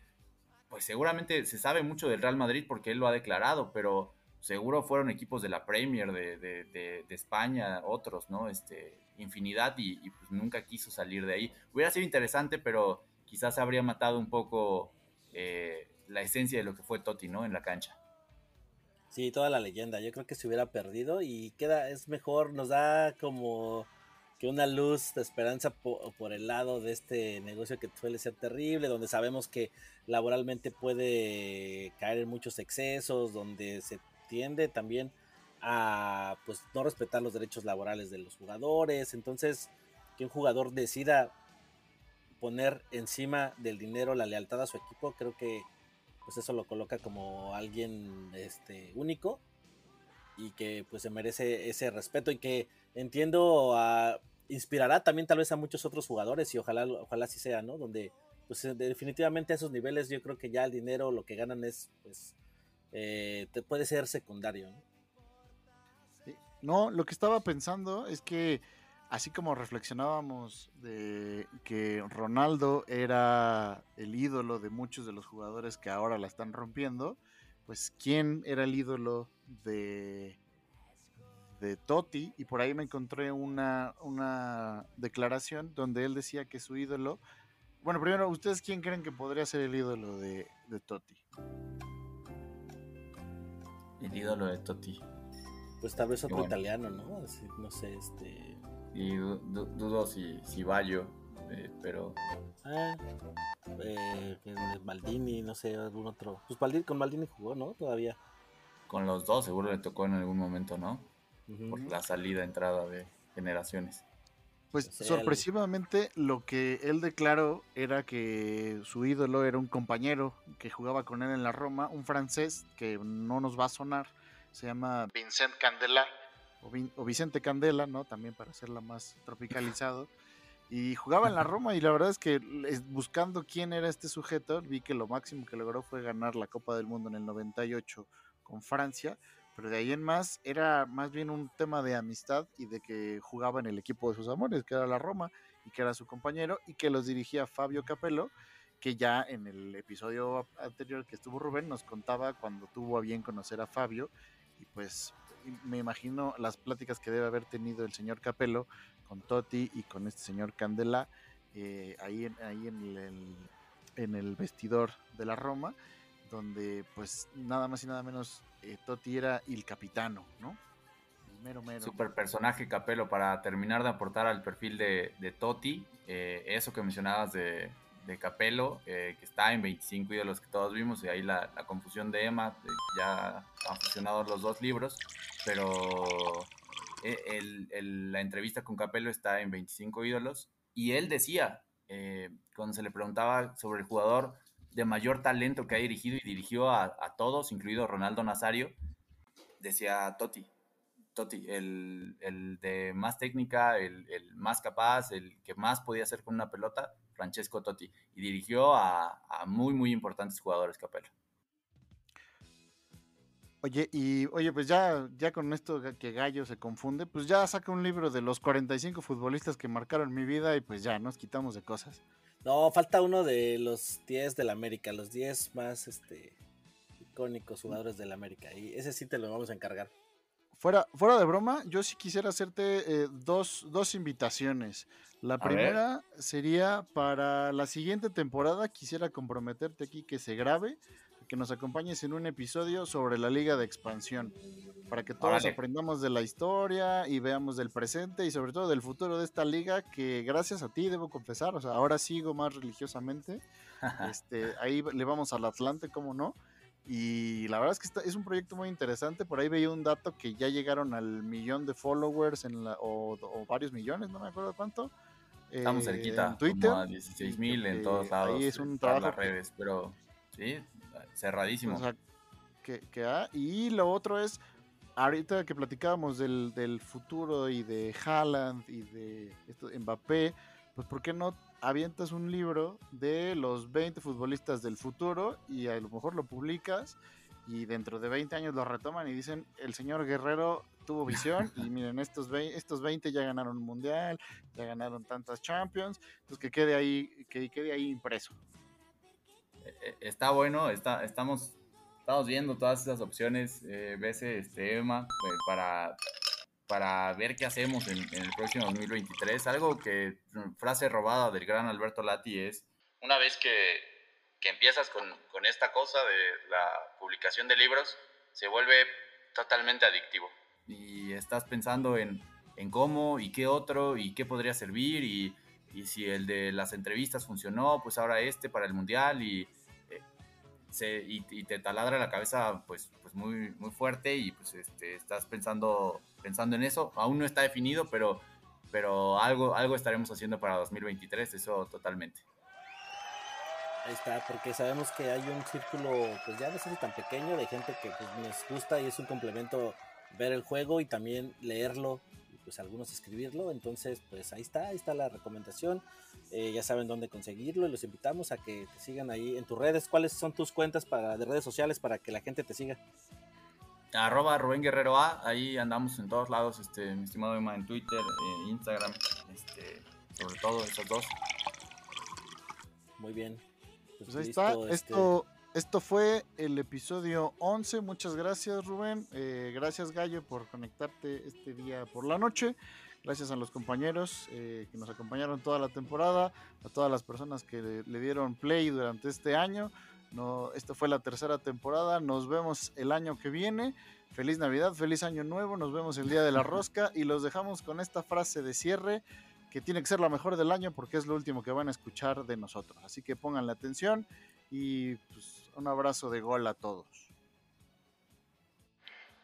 pues seguramente se sabe mucho del Real Madrid porque él lo ha declarado, pero seguro fueron equipos de la Premier, de, España, otros, ¿no? Este, infinidad y, y, pues nunca quiso salir de ahí. Hubiera sido interesante, pero quizás habría matado un poco eh, la esencia de lo que fue Totti, ¿no? En la cancha. Sí, toda la leyenda. Yo creo que se hubiera perdido y queda, es mejor, nos da como que una luz de esperanza por, el lado de este negocio que suele ser terrible, donde sabemos que laboralmente puede caer en muchos excesos, donde se tiende también a pues no respetar los derechos laborales de los jugadores. Entonces, que un jugador decida poner encima del dinero la lealtad a su equipo, creo que pues eso lo coloca como alguien este único y que pues se merece ese respeto y que entiendo inspirará también tal vez a muchos otros jugadores y ojalá ojalá así sea, ¿no? Donde pues eh, definitivamente a esos niveles yo creo que ya el dinero, lo que ganan es, pues, eh, te puede ser secundario. ¿no? No, lo que estaba pensando es que así como reflexionábamos de que Ronaldo era el ídolo de muchos de los jugadores que ahora la están rompiendo, pues quién era el ídolo de de Totti y por ahí me encontré una, una declaración donde él decía que su ídolo bueno, primero, ¿ustedes quién creen que podría ser el ídolo de, de Totti? El ídolo de Totti. Pues tal vez otro Bueno. italiano, ¿no? Así, no sé, este... Y du- du- dudo si, si Bayo, eh, pero Ah, eh, Maldini, no sé, algún otro. Pues Maldini, con Maldini jugó, ¿no? Todavía. con los dos seguro le tocó en algún momento, ¿no? Ujú. Por la salida, entrada de generaciones. Pues sorpresivamente lo que él declaró era que su ídolo era un compañero que jugaba con él en la Roma, un francés que no nos va a sonar, se llama Vincent Candela o, Vin- o Vicente Candela, ¿no? También para hacerla más tropicalizado. Y jugaba en la Roma y la verdad es que buscando quién era este sujeto, vi que lo máximo que logró fue ganar la Copa del Mundo en el 98 con Francia, pero de ahí en más era más bien un tema de amistad y de que jugaba en el equipo de sus amores, que era la Roma, y que era su compañero, y que los dirigía Fabio Capello, que ya en el episodio anterior que estuvo Rubén nos contaba cuando tuvo a bien conocer a Fabio, y pues me imagino las pláticas que debe haber tenido el señor Capello con Totti y con este señor Candela eh, ahí, ahí en, el, en el vestidor de la Roma, donde pues nada más y nada menos eh, Totti era el capitano, ¿no? El mero mero. Super personaje Capello para terminar de aportar al perfil de, de Totti. eh, eso que mencionabas de, de Capello, eh, que está en 25 ídolos que todos vimos, y ahí la, la confusión de Emma, de- ya han fusionado los dos libros, pero eh, el- el- la entrevista con Capello está en 25 ídolos, y él decía, eh, cuando se le preguntaba sobre el jugador de mayor talento que ha dirigido y dirigió a, a todos, incluido Ronaldo Nazario, decía Totti. Totti, el, el de más técnica, el, el más capaz, el que más podía hacer con una pelota, Francesco Totti. Y dirigió a, a muy, muy importantes jugadores, Capello. Oye, y oye, pues ya, ya con esto que Gallo se confunde, pues ya saca un libro de los 45 futbolistas que marcaron mi vida y pues ya nos quitamos de cosas. No, falta uno de los 10 del América, los 10 más este icónicos jugadores del América. Y ese sí te lo vamos a encargar. Fuera, fuera de broma, yo sí quisiera hacerte eh, dos, dos invitaciones. La primera sería para la siguiente temporada, quisiera comprometerte aquí que se grabe, que nos acompañes en un episodio sobre la liga de expansión, para que todos Órale. aprendamos de la historia y veamos del presente y sobre todo del futuro de esta liga que gracias a ti debo confesar, o sea, ahora sigo más religiosamente. Este, ahí le vamos al Atlante, ¿cómo no? Y la verdad es que está- es un proyecto muy interesante. Por ahí veía un dato que ya llegaron al millón de followers en la, o, o varios millones, no me acuerdo cuánto. Estamos eh, cerquita, en Twitter. como a 16 mil en todos lados, Ahí es un trabajo las redes, pero sí, cerradísimo. o sea, que, que ha- y lo otro es, ahorita que platicábamos del, del futuro y de Haaland y de esto, Mbappé, pues ¿por qué no avientas un libro de los 20 futbolistas del futuro y a lo mejor lo publicas y dentro de 20 años lo retoman y dicen, el señor Guerrero tuvo visión y miren, estos 20, estos 20 ya ganaron un mundial, ya ganaron tantas Champions, entonces que quede ahí, que quede ahí impreso. Eh, está bueno, está, estamos, estamos viendo todas esas opciones, eh, Bese, este, Emma, eh, para, para ver qué hacemos en, en el próximo 2023. Algo que, mm, frase robada del gran Alberto Lati es, una vez que, que empiezas con, con esta cosa de la publicación de libros, se vuelve totalmente adictivo. Y estás pensando en, en cómo y qué otro y qué podría servir y, y si el de las entrevistas funcionó, pues ahora este para el mundial y, eh, te taladra la cabeza pues, pues muy, muy fuerte y pues este, estás pensando, pensando en eso. Aún no está definido, pero, pero algo, algo estaremos haciendo para 2023, eso totalmente. Ahí está, porque sabemos que hay un círculo, pues ya no sé tan pequeño, de gente que pues, nos gusta y es un complemento ver el juego y también leerlo, pues algunos escribirlo. Entonces, pues ahí está, ahí está la recomendación. Eh, ya saben dónde conseguirlo y los invitamos a que te sigan ahí en tus redes. ¿Cuáles son tus cuentas para, de redes sociales para que la gente te siga? Arroba Rubén Guerrero A, ahí andamos en todos lados, este, mi estimado Emma, en Twitter, en Instagram, este, sobre todo esos dos. Muy bien. Pues, ahí está, listo, este, esto, esto fue el episodio 11, muchas gracias Rubén, Eh, gracias Gallo por conectarte este día por la noche, gracias a los compañeros eh, que nos acompañaron toda la temporada, a todas las personas que le, le dieron play durante este año, no, esta fue la tercera temporada, nos vemos el año que viene, feliz Navidad, feliz año nuevo, nos vemos el día de la rosca. Y los dejamos con esta frase de cierre que tiene que ser la mejor del año porque es lo último que van a escuchar de nosotros. Así que pongan la atención y pues, un abrazo de gol a todos.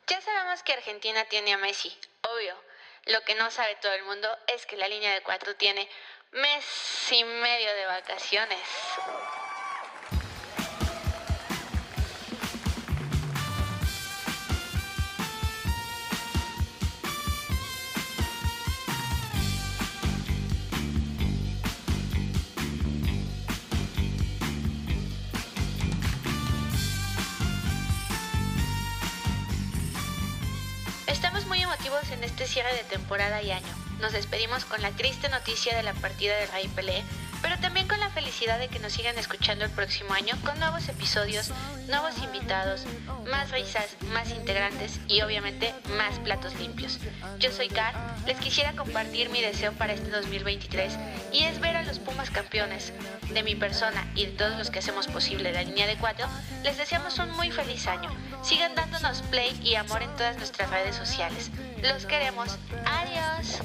Ya sabemos que Argentina tiene a Messi, obvio. Lo que no sabe todo el mundo es que la línea de cuatro tiene mes y medio de vacaciones. Este cierre de temporada y año. Nos despedimos con la triste noticia de la partida de Rey Pelé, pero también con la felicidad de que nos sigan escuchando el próximo año con nuevos episodios, nuevos invitados, más risas, más integrantes y obviamente más platos limpios. Yo soy Car, les quisiera compartir mi deseo para este 2023 y es ver a los Pumas campeones. De mi persona y de todos los que hacemos posible la línea de cuatro, les deseamos un muy feliz año. Sigan dándonos play y amor en todas nuestras redes sociales. Los queremos. Adiós.